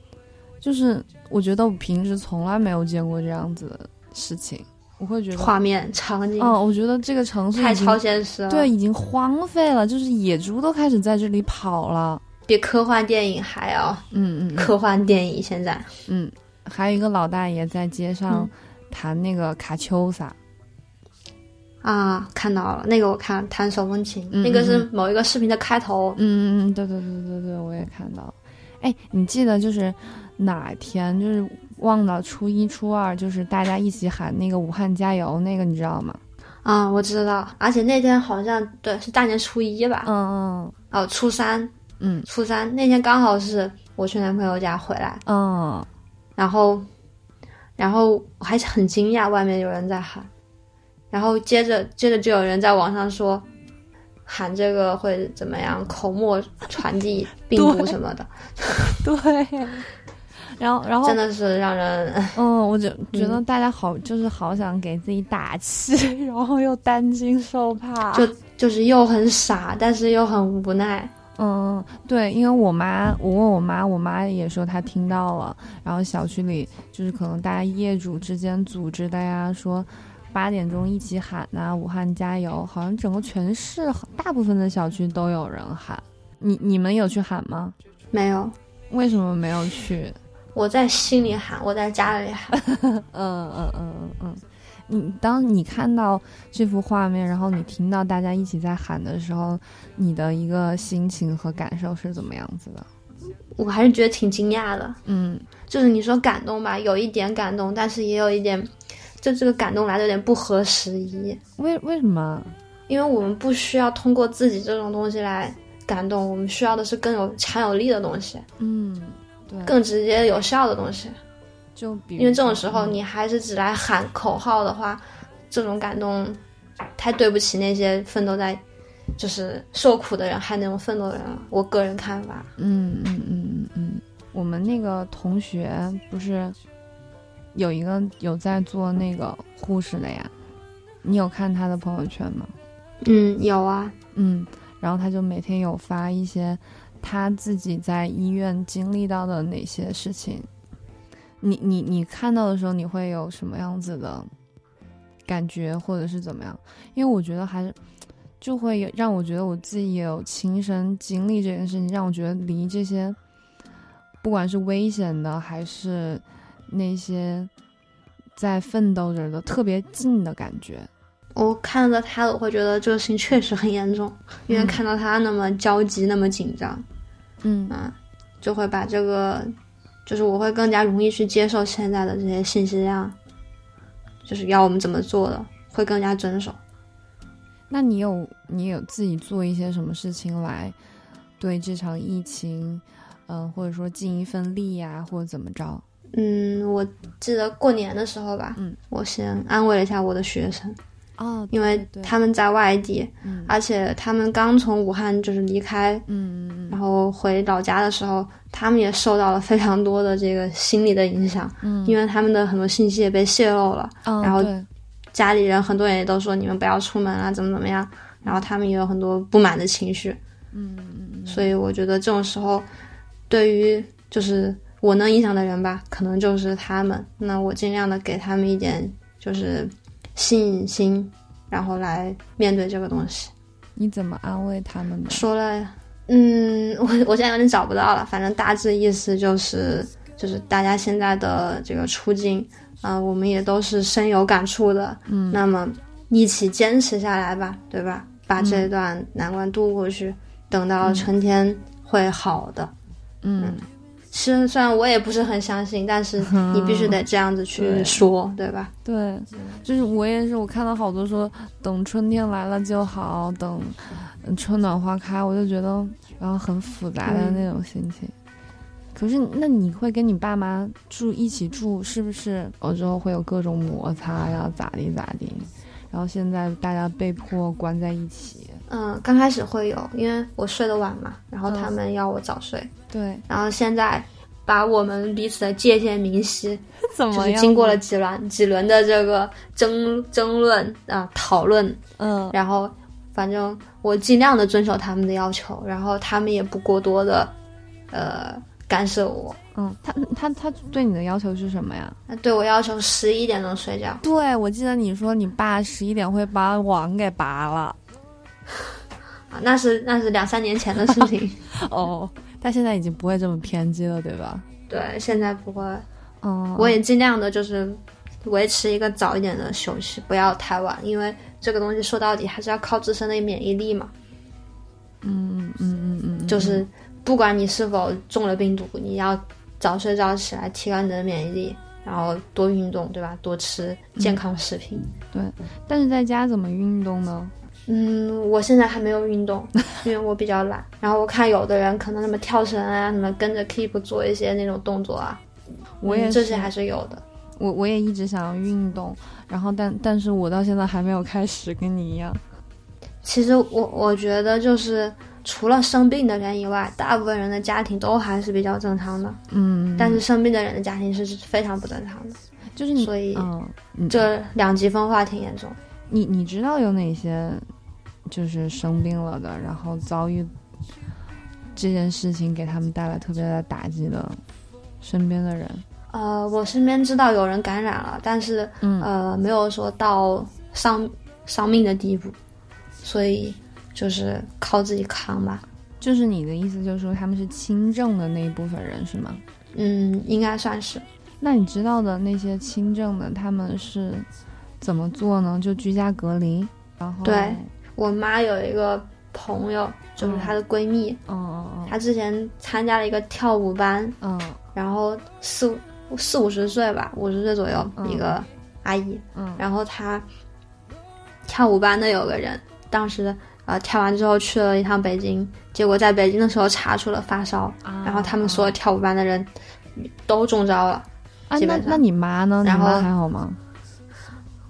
就是我觉得我平时从来没有见过这样子的事情，我会觉得，画面场景嗯，我觉得这个城市太超现实了，对，已经荒废了，就是野猪都开始在这里跑了。比科幻电影还要嗯嗯嗯科幻电影。现在嗯，还有一个老大爷在街上嗯弹那个卡秋莎。啊，看到了那个，我看弹手风琴，嗯那个是某一个视频的开头。嗯嗯嗯，对对对对对，我也看到了。哎，你记得就是哪天就是忘了初一初二，就是大家一起喊那个武汉加油那个，你知道吗？啊、我知道，而且那天好像对是大年初一吧，嗯嗯。哦，初三，嗯。初三那天刚好是我去男朋友家回来，嗯。然后，然后我还是很惊讶，外面有人在喊，然后接着接着就有人在网上说，喊这个会怎么样，口沫传递病毒 什么的，对，对。然后然后真的是让人 嗯，我就觉得嗯大家好，就是好想给自己打气，然后又担惊受怕。就就是又很傻，但是又很无奈。嗯，对，因为我妈，我问我妈，我妈也说她听到了，然后小区里就是可能大家业主之间组织大家，说八点钟一起喊呐、武汉加油，好像整个全市大部分的小区都有人喊。你你们有去喊吗？没有，为什么没有去？我在心里喊，我在家里喊。嗯嗯嗯嗯嗯。你当你看到这幅画面，然后你听到大家一起在喊的时候，你的一个心情和感受是怎么样子的？我还是觉得挺惊讶的。嗯，就是你说感动吧，有一点感动，但是也有一点，就这个感动来的有点不合时宜。为为什么？因为我们不需要通过自己这种东西来感动，我们需要的是更有强有力的东西。嗯，对，更直接有效的东西。就比如因为这种时候，你还是只来喊口号的话，这种感动太对不起那些奋斗在就是受苦的人，还有那种奋斗的人了。我个人看法。嗯嗯嗯嗯嗯，我们那个同学不是有一个有在做那个护士的呀？你有看他的朋友圈吗？嗯，有啊。嗯，然后他就每天有发一些他自己在医院经历到的哪些事情。你你你看到的时候，你会有什么样子的感觉，或者是怎么样？因为我觉得还是就会让我觉得我自己也有亲身经历这件事情，让我觉得离这些不管是危险的还是那些在奋斗着的特别近的感觉。我看到他，我会觉得这个事情确实很严重，因为看到他那么焦急、那么紧张，嗯啊，就会把这个。就是我会更加容易去接受现在的这些信息量，就是要我们怎么做的，会更加遵守。那你有你有自己做一些什么事情来对这场疫情，嗯，或者说尽一份力呀，或者怎么着？嗯，我记得过年的时候吧，嗯，我先安慰了一下我的学生。哦，因为他们在外地，而且他们刚从武汉就是离开，嗯然后回老家的时候，他们也受到了非常多的这个心理的影响，嗯，因为他们的很多信息也被泄露了，然后家里人很多人也都说你们不要出门啊，怎么怎么样，然后他们也有很多不满的情绪，嗯嗯，所以我觉得这种时候，对于就是我能影响的人吧，可能就是他们，那我尽量的给他们一点就是。信心，然后来面对这个东西。你怎么安慰他们呢？说了，嗯，我我现在有点找不到了。反正大致意思就是，就是大家现在的这个处境，啊，我们也都是深有感触的。嗯，那么一起坚持下来吧，对吧？把这段难关渡过去，等到春天会好的。嗯。其实虽然我也不是很相信，但是 你必须得这样子去说，对吧？对，就是我也是，我看到好多说等春天来了就好，等春暖花开，我就觉得然后很复杂的那种心情。可是那你会跟你爸妈住一起住，是不是？有时候会有各种摩擦呀，咋地咋地。然后现在大家被迫关在一起。嗯，刚开始会有，因为我睡得晚嘛，然后他们要我早睡。对，然后现在把我们彼此的界限明晰，怎么就是经过了几轮几轮的这个争争论啊讨论，嗯，然后反正我尽量的遵守他们的要求，然后他们也不过多的呃干涉我。嗯，他他他对你的要求是什么呀？对我要求十一点钟睡觉。对，我记得你说你爸十一点会把网给拔了。啊，那是那是两三年前的事情 哦，他现在已经不会这么偏激了，对吧？对，现在不会。嗯，我也尽量的就是维持一个早一点的休息，不要太晚，因为这个东西说到底还是要靠自身的免疫力嘛。嗯嗯嗯嗯，就是不管你是否中了病毒，你要早睡早起来提高你的免疫力，然后多运动，对吧？多吃健康食品。对，但是在家怎么运动呢？嗯，我现在还没有运动，因为我比较懒。然后我看有的人可能什么跳绳啊，什么跟着 Keep 做一些那种动作啊，我也这些还是有的。我我也一直想要运动，然后但但是我到现在还没有开始，跟你一样。其实我我觉得就是除了生病的人以外，大部分人的家庭都还是比较正常的。嗯，但是生病的人的家庭是非常不正常的，就是你所以嗯，这两极分化挺严重。你你知道有哪些？就是生病了的，然后遭遇这件事情给他们带来特别的打击的身边的人。呃，我身边知道有人感染了，但是呃，没有说到伤伤命的地步，所以就是靠自己扛吧。就是你的意思，就是说他们是轻症的那一部分人是吗？嗯，应该算是。那你知道的那些轻症的，他们是怎么做呢？就居家隔离，然后对我妈有一个朋友，就是她的闺蜜，她之前参加了一个跳舞班，嗯然后四五四五十岁吧，五十岁左右、嗯一个阿姨，嗯然后她跳舞班的有个人，当时呃跳完之后去了一趟北京，结果在北京的时候查出了发烧，嗯，然后他们所有跳舞班的人都中招了。啊，那那你妈呢？你然后妈还好吗？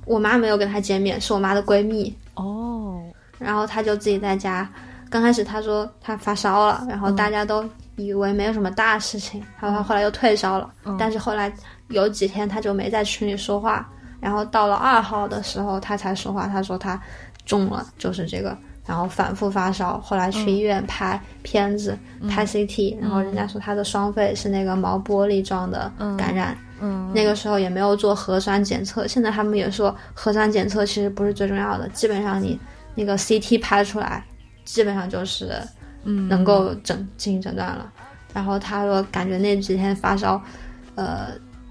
我妈没有跟她见面，是我妈的闺蜜，哦，然后他就自己在家。刚开始他说他发烧了，然后嗯大家都以为没有什么大事情，然后他后来又退烧了。嗯但是后来有几天他就没在群里说话，然后到了二号的时候他才说话，他说他中了，就是这个，然后反复发烧，后来去医院拍片子、拍 CT，然后人家说他的双肺是那个毛玻璃状的感染。嗯，那个时候也没有做核酸检测，现在他们也说核酸检测其实不是最重要的，基本上你那个 CT 拍出来，基本上就是嗯能够诊进行诊断了。然后他说感觉那几天发烧，呃，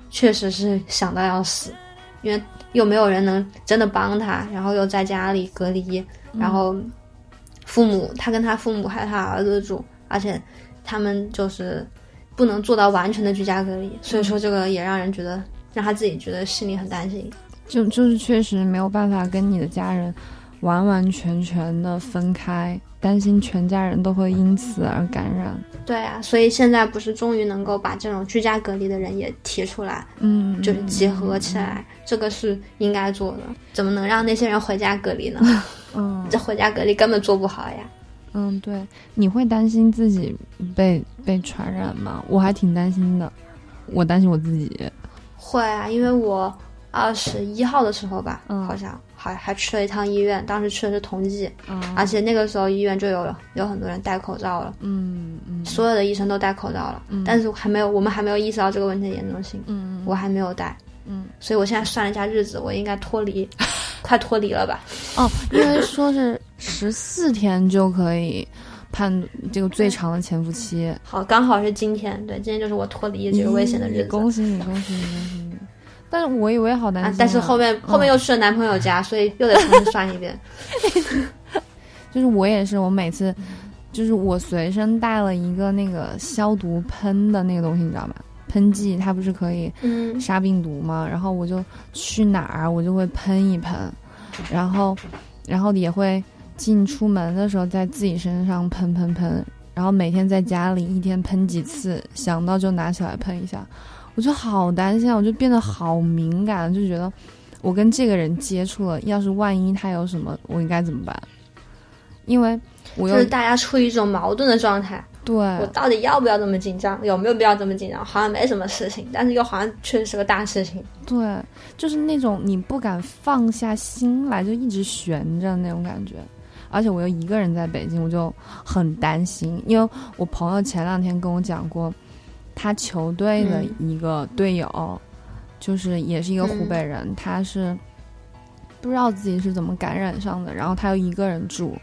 确实是想到要死，因为又没有人能真的帮他，然后又在家里隔离，然后父母他跟他父母还有他儿子住，而且他们就是不能做到完全的居家隔离，所以说这个也让人觉得让他自己觉得心里很担心。就就是确实没有办法跟你的家人完完全全的分开，担心全家人都会因此而感染。对啊，所以现在不是终于能够把这种居家隔离的人也提出来，嗯，就是集合起来，这个是应该做的。怎么能让那些人回家隔离呢？嗯这回家隔离根本做不好呀。嗯，对，你会担心自己被被传染吗？我还挺担心的，我担心我自己。会啊，因为我二十一号的时候吧，嗯好像还还去了一趟医院，当时去的是同济，嗯而且那个时候医院就有有很多人戴口罩了，嗯嗯所有的医生都戴口罩了，嗯但是还没有我们还没有意识到这个问题的严重性，嗯我还没有戴，嗯所以我现在算了一下日子，我应该脱离，快脱离了吧？哦，因为说是十四天就可以判这个最长的潜伏期。好，刚好是今天，对，今天就是我脱离这个危险的日子。恭喜你，恭喜你，恭喜你！但是我以为好担心、啊！但是后面、后面又去了男朋友家，所以又得重新算一遍。就是我也是，我每次就是我随身带了一个那个消毒喷的那个东西，你知道吗？喷剂它不是可以嗯杀病毒吗？然后我就去哪儿我就会喷一喷，然后然后也会进出门的时候在自己身上喷喷喷，然后每天在家里一天喷几次，想到就拿起来喷一下，我就好担心啊，我就变得好敏感，就觉得我跟这个人接触了，要是万一他有什么，我应该怎么办？因为我又就是大家处于一种矛盾的状态，对我到底要不要这么紧张？有没有必要这么紧张？好像没什么事情，但是又好像确实是个大事情。对，就是那种你不敢放下心来，就一直悬着那种感觉。而且我又一个人在北京，我就很担心，因为我朋友前两天跟我讲过，他球队的一个队友，就是也是一个湖北人，他是不知道自己是怎么感染上的，然后他又一个人住，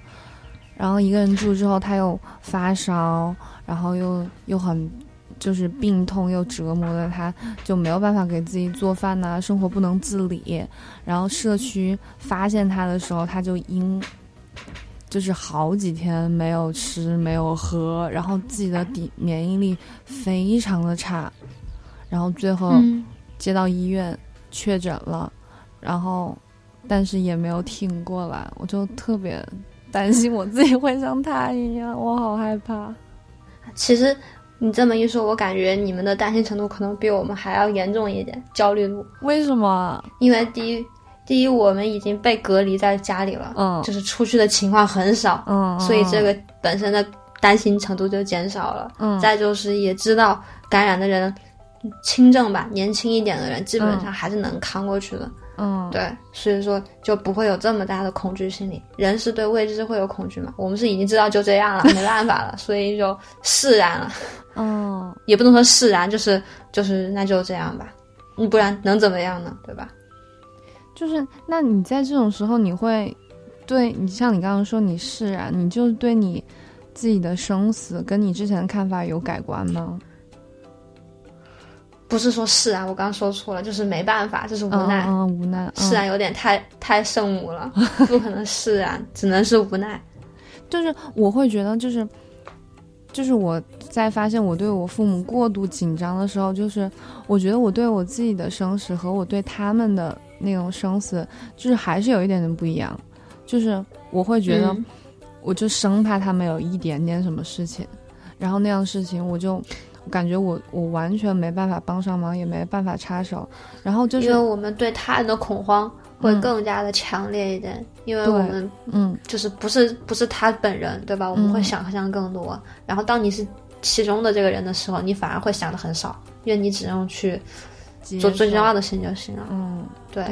然后一个人住之后他又发烧，然后又又很就是病痛又折磨的他，就没有办法给自己做饭呐、生活不能自理。然后社区发现他的时候，他就因就是好几天没有吃没有喝，然后自己的抵免疫力非常的差，然后最后嗯，接到医院确诊了，然后但是也没有挺过来，我就特别担心我自己会像他一样，我好害怕。其实你这么一说，我感觉你们的担心程度可能比我们还要严重一点，焦虑度。为什么？因为第一，第一我们已经被隔离在家里了，嗯就是出去的情况很少，嗯，所以这个本身的担心程度就减少了。嗯，再就是也知道感染的人轻症吧，年轻一点的人基本上还是能扛过去的。嗯，对，所以说就不会有这么大的恐惧心理。人是对未知会有恐惧嘛？我们是已经知道就这样了，没办法了，所以就释然了。嗯，也不能说释然，就是就是那就这样吧，嗯不然能怎么样呢？对吧？就是那你在这种时候，你会对你像你刚刚说你释然，你就对你自己的生死跟你之前的看法有改观吗？不是说释然，我刚刚说错了，就是没办法，就是无奈。嗯，无奈。释然有点太太圣母了，不可能释然，只能是无奈。就是我会觉得，就是，就是我在发现我对我父母过度紧张的时候，就是我觉得我对我自己的生死和我对他们的那种生死，就是还是有一点点不一样。就是我会觉得，我就生怕他们有一点点什么事情，然后那样事情我就。感觉我我完全没办法帮上忙，也没办法插手，然后就是因为我们对他人的恐慌会更加的强烈一点，因为我们嗯，就是不是不是他本人对吧？我们会想象更多。然后当你是其中的这个人的时候，你反而会想的很少，因为你只用去做最重要的事情就行了。嗯，对，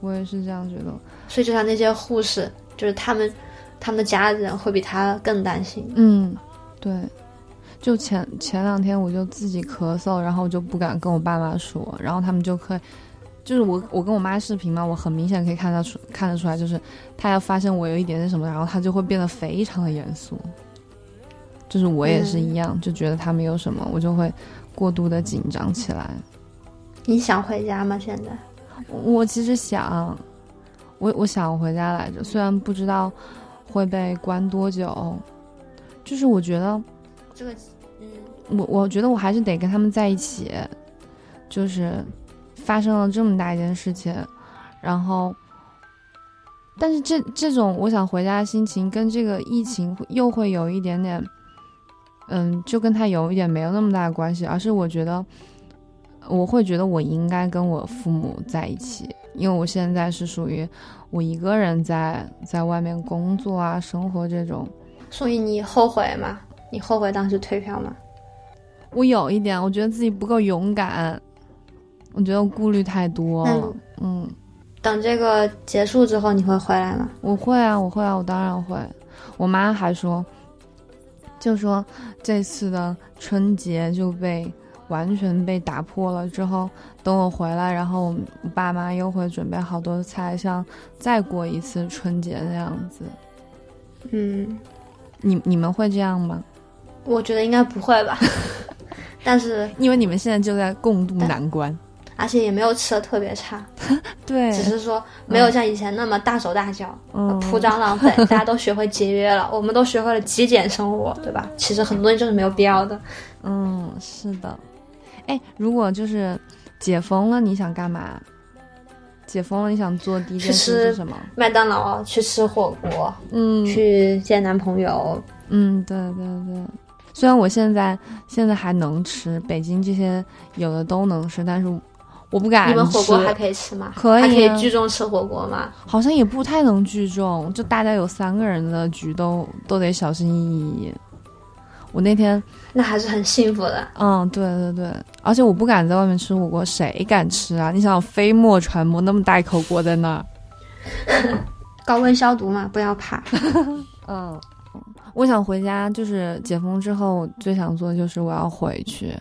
我也是这样觉得。所以就像那些护士，就是他们他们的家人会比他更担心。嗯，对。就前前两天我就自己咳嗽，然后我就不敢跟我爸妈说，然后他们就可以，就是我我跟我妈视频嘛，我很明显可以看得出看得出来，就是她要发现我有一点点什么，然后她就会变得非常的严肃，就是我也是一样，就觉得他没有什么，我就会过度的紧张起来。你想回家吗？现在？我其实想，我我想回家来着，虽然不知道会被关多久，就是我觉得这个。我我觉得我还是得跟他们在一起，就是发生了这么大一件事情，然后，但是这这种我想回家的心情跟这个疫情又会有一点点，嗯，就跟他有一点没有那么大的关系，而是我觉得我会觉得我应该跟我父母在一起，因为我现在是属于我一个人在在外面工作啊生活这种，所以你后悔吗？你后悔当时退票吗？我有一点，我觉得自己不够勇敢，我觉得我顾虑太多了。嗯，等这个结束之后，你会回来吗？我会啊，我会啊，我当然会。我妈还说，就说这次的春节就被完全被打破了。之后等我回来，然后我爸妈又会准备好多菜，像再过一次春节那样子。嗯，你你们会这样吗？我觉得应该不会吧。但是，因为你们现在就在共度难关，而且也没有吃的特别差，对，只是说没有像以前那么大手大脚、铺张浪费。大家都学会节约了，我们都学会了极简生活，对吧？其实很多东西就是没有必要的。嗯，是的。哎，如果就是解封了，你想干嘛？解封了，你想做第一件事是什么？麦当劳，去吃火锅，嗯，去见男朋友，嗯，对对对。虽然我现在现在还能吃，北京这些有的都能吃，但是我不敢。你们火锅还可以吃吗？可以，还可以聚众吃火锅吗？好像也不太能聚众，就大家有三个人的局都都得小心翼翼。我那天那还是很幸福的。嗯，对对对，而且我不敢在外面吃火锅，谁敢吃啊？你想飞沫传播，那么大一口锅在那儿，高温消毒嘛，不要怕。嗯。我想回家，就是解封之后最想做的就是我要回去，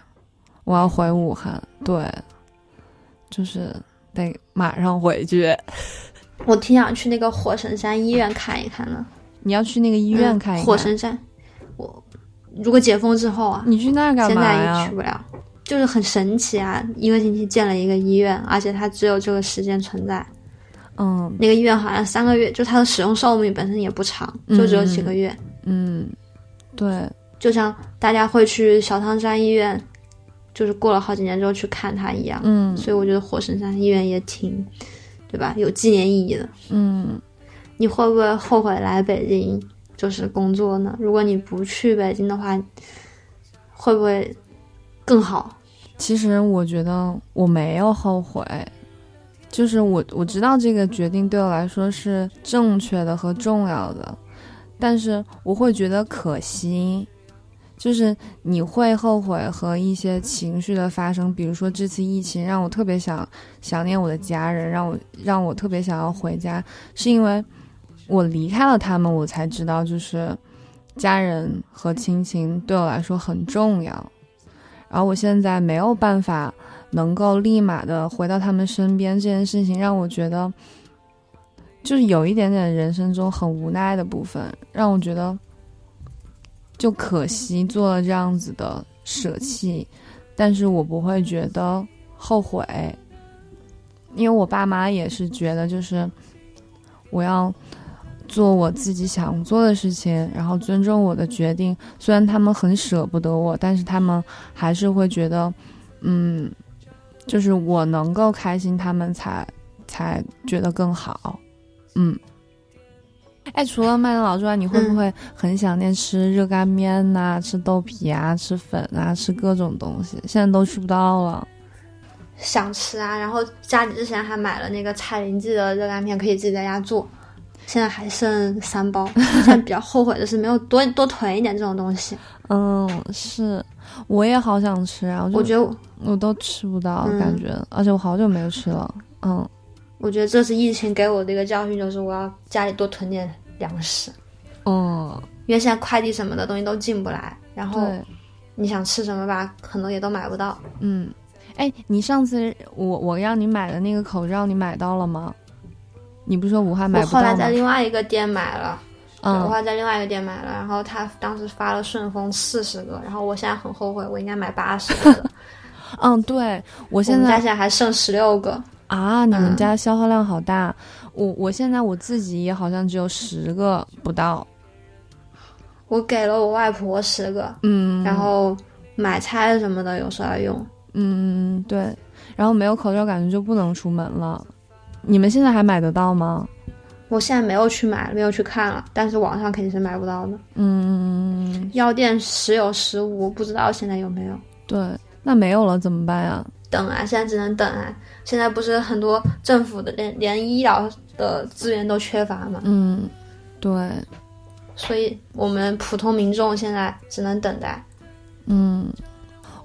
我要回武汉，对，就是得马上回去。我挺想去那个火神山医院看一看的。你要去那个医院看一看？火神山，我如果解封之后啊，你去那儿干嘛现在也去不了，就是很神奇啊！一个星期建了一个医院，而且它只有这个时间存在。嗯，那个医院好像三个月，就它的使用寿命本身也不长，就只有几个月。嗯，对，就像大家会去小汤山医院，就是过了好几年之后去看他一样。嗯，所以我觉得火神山医院也挺，对吧？有纪念意义的。嗯，你会不会后悔来北京就是工作呢？如果你不去北京的话，会不会更好？其实我觉得我没有后悔，就是我我知道这个决定对我来说是正确的和重要的。但是我会觉得可惜，就是你会后悔和一些情绪的发生，比如说这次疫情让我特别想想念我的家人，让我让我特别想要回家，是因为我离开了他们，我才知道就是家人和亲情对我来说很重要，然后我现在没有办法能够立马的回到他们身边，这件事情让我觉得。就是有一点点人生中很无奈的部分，让我觉得就可惜做了这样子的舍弃，但是我不会觉得后悔，因为我爸妈也是觉得就是我要做我自己想做的事情，然后尊重我的决定。虽然他们很舍不得我，但是他们还是会觉得，嗯，就是我能够开心，他们才才觉得更好。嗯。哎，除了麦当劳之外，你会不会很想念吃热干面呐、吃豆皮啊、吃粉啊、吃各种东西？现在都吃不到了。想吃啊，然后家里之前还买了那个蔡林记的热干面，可以自己在家做。现在还剩三包，现在比较后悔的是没有多多囤一点这种东西。嗯，是，我也好想吃啊，我觉得我都吃不到，感觉，而且我好久没有吃了。嗯。我觉得这次疫情给我的一个教训，就是我要家里多囤点粮食。哦，因为现在快递什么的东西都进不来，然后你想吃什么吧，可能也都买不到。嗯，哎，你上次我我让你买的那个口罩，你买到了吗？你不是说武汉买不到后来在另外一个店买了，嗯，我后来在另外一个店买了，然后他当时发了顺丰四十个，然后我现在很后悔，我应该买八十个。嗯，对，我现在家现在还剩十六个。啊！你们家消耗量好大，我我现在我自己也好像只有十个不到。我给了我外婆十个，嗯，然后买菜什么的有时候要用，嗯，对。然后没有口罩，感觉就不能出门了。你们现在还买得到吗？我现在没有去买，没有去看了，但是网上肯定是买不到的。嗯，药店时有时无，不知道现在有没有。对，那没有了怎么办呀？等啊，现在只能等啊。现在不是很多政府的连连医疗的资源都缺乏吗？嗯，对，所以我们普通民众现在只能等待。嗯，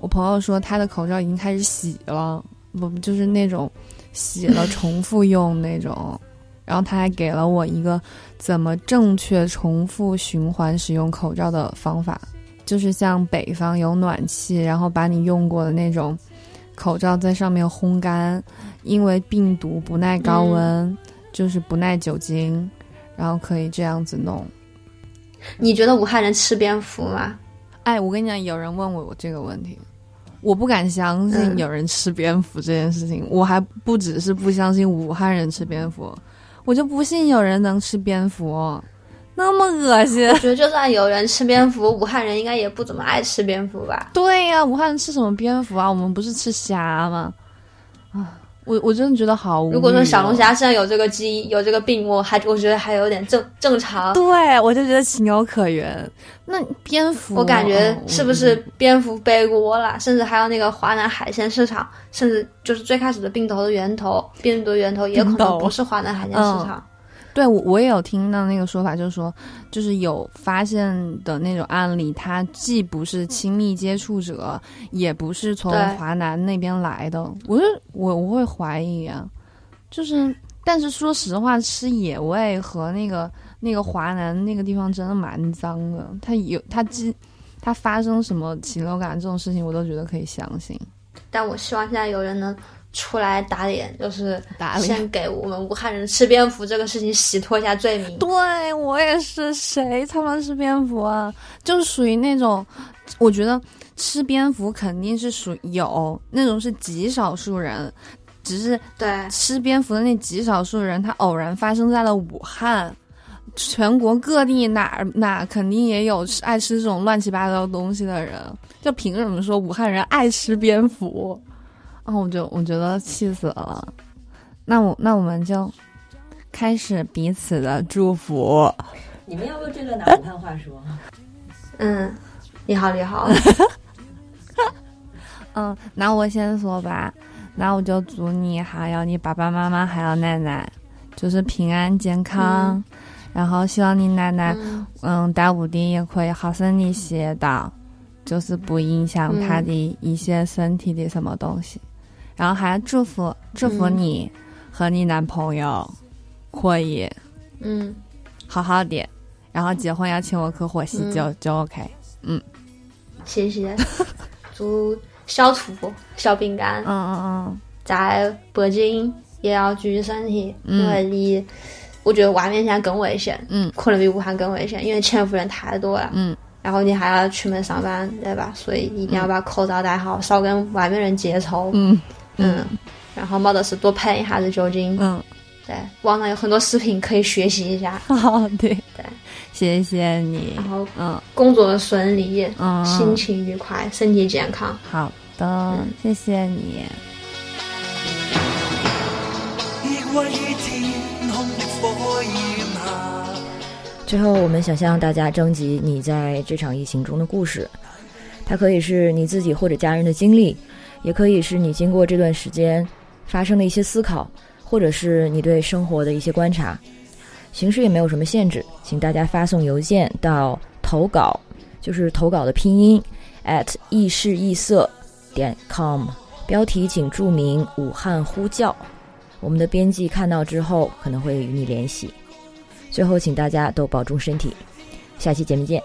我朋友说他的口罩已经开始洗了，不就是那种洗了 重复用那种，然后他还给了我一个怎么正确重复循环使用口罩的方法，就是像北方有暖气，然后把你用过的那种。口罩在上面烘干，因为病毒不耐高温，就是不耐酒精，然后可以这样子弄。你觉得武汉人吃蝙蝠吗？哎，我跟你讲，有人问我这个问题，我不敢相信有人吃蝙蝠这件事情。我还不只是不相信武汉人吃蝙蝠，我就不信有人能吃蝙蝠。那么恶心！我觉得就算有人吃蝙蝠，武汉人应该也不怎么爱吃蝙蝠吧？对呀，武汉人吃什么蝙蝠啊？我们不是吃虾吗？啊。我我真的觉得好。如果说小龙虾现在有这个基因有这个病，我还我觉得还有点正正常。对，我就觉得情有可原。那蝙蝠，我感觉是不是蝙蝠背锅了？甚至还有那个华南海鲜市场，甚至就是最开始的病毒的源头，病毒源头也可能不是华南海鲜市场。对，我我也有听到那个说法，就是说，就是有发现的那种案例，他既不是亲密接触者，也不是从华南那边来的。我就我我会怀疑啊，就是，但是说实话，吃野味和那个那个华南那个地方真的蛮脏的。他有他既他发生什么禽流感这种事情，我都觉得可以相信。但我希望现在有人能。出来打脸，就是打先给我们武汉人吃蝙蝠这个事情洗脱一下罪名。对我也是，谁他妈吃蝙蝠啊？就是属于那种，我觉得吃蝙蝠肯定是属有那种是极少数人，只是对吃蝙蝠的那极少数人，他偶然发生在了武汉，全国各地哪哪肯定也有爱吃这种乱七八糟东西的人，就凭什么说武汉人爱吃蝙蝠？哦，我就我觉得气死了，那我那我们就开始彼此的祝福。你们要不这个拿武汉话说？嗯，你好，你好。嗯，那我先说吧。那我就祝你还有你爸爸妈妈还有奶奶，就是平安健康。然后希望你奶奶嗯在屋里也可以好生的歇到，就是不影响她的一些身体的什么东西。然后还要祝福祝福你和你男朋友可以嗯。好好的，然后结婚要请我喝火喜酒就 OK，嗯，谢谢，祝小兔小饼干。嗯嗯嗯。在北京也要注意身体，因为你我觉得外面现在更危险，嗯，可能比武汉更危险，因为潜伏人太多了，嗯。然后你还要出门上班，对吧？所以一定要把口罩戴好，少跟外面人接触。嗯嗯，然后没得事多喷一下子酒精。嗯，对，网上有很多视频可以学习一下。好，对对，谢谢你然。后嗯工作顺利，嗯，心情愉快，身体健康。好的，谢谢你。最后，我们想向大家征集你在这场疫情中的故事，它可以是你自己或者家人的经历，也可以是你经过这段时间发生的一些思考，或者是你对生活的一些观察。形式也没有什么限制，请大家发送邮件到投稿，就是投稿的拼音 at 意式异色点 com，标题请注明“武汉呼叫”，我们的编辑看到之后可能会与你联系。最后，请大家都保重身体，下期节目见。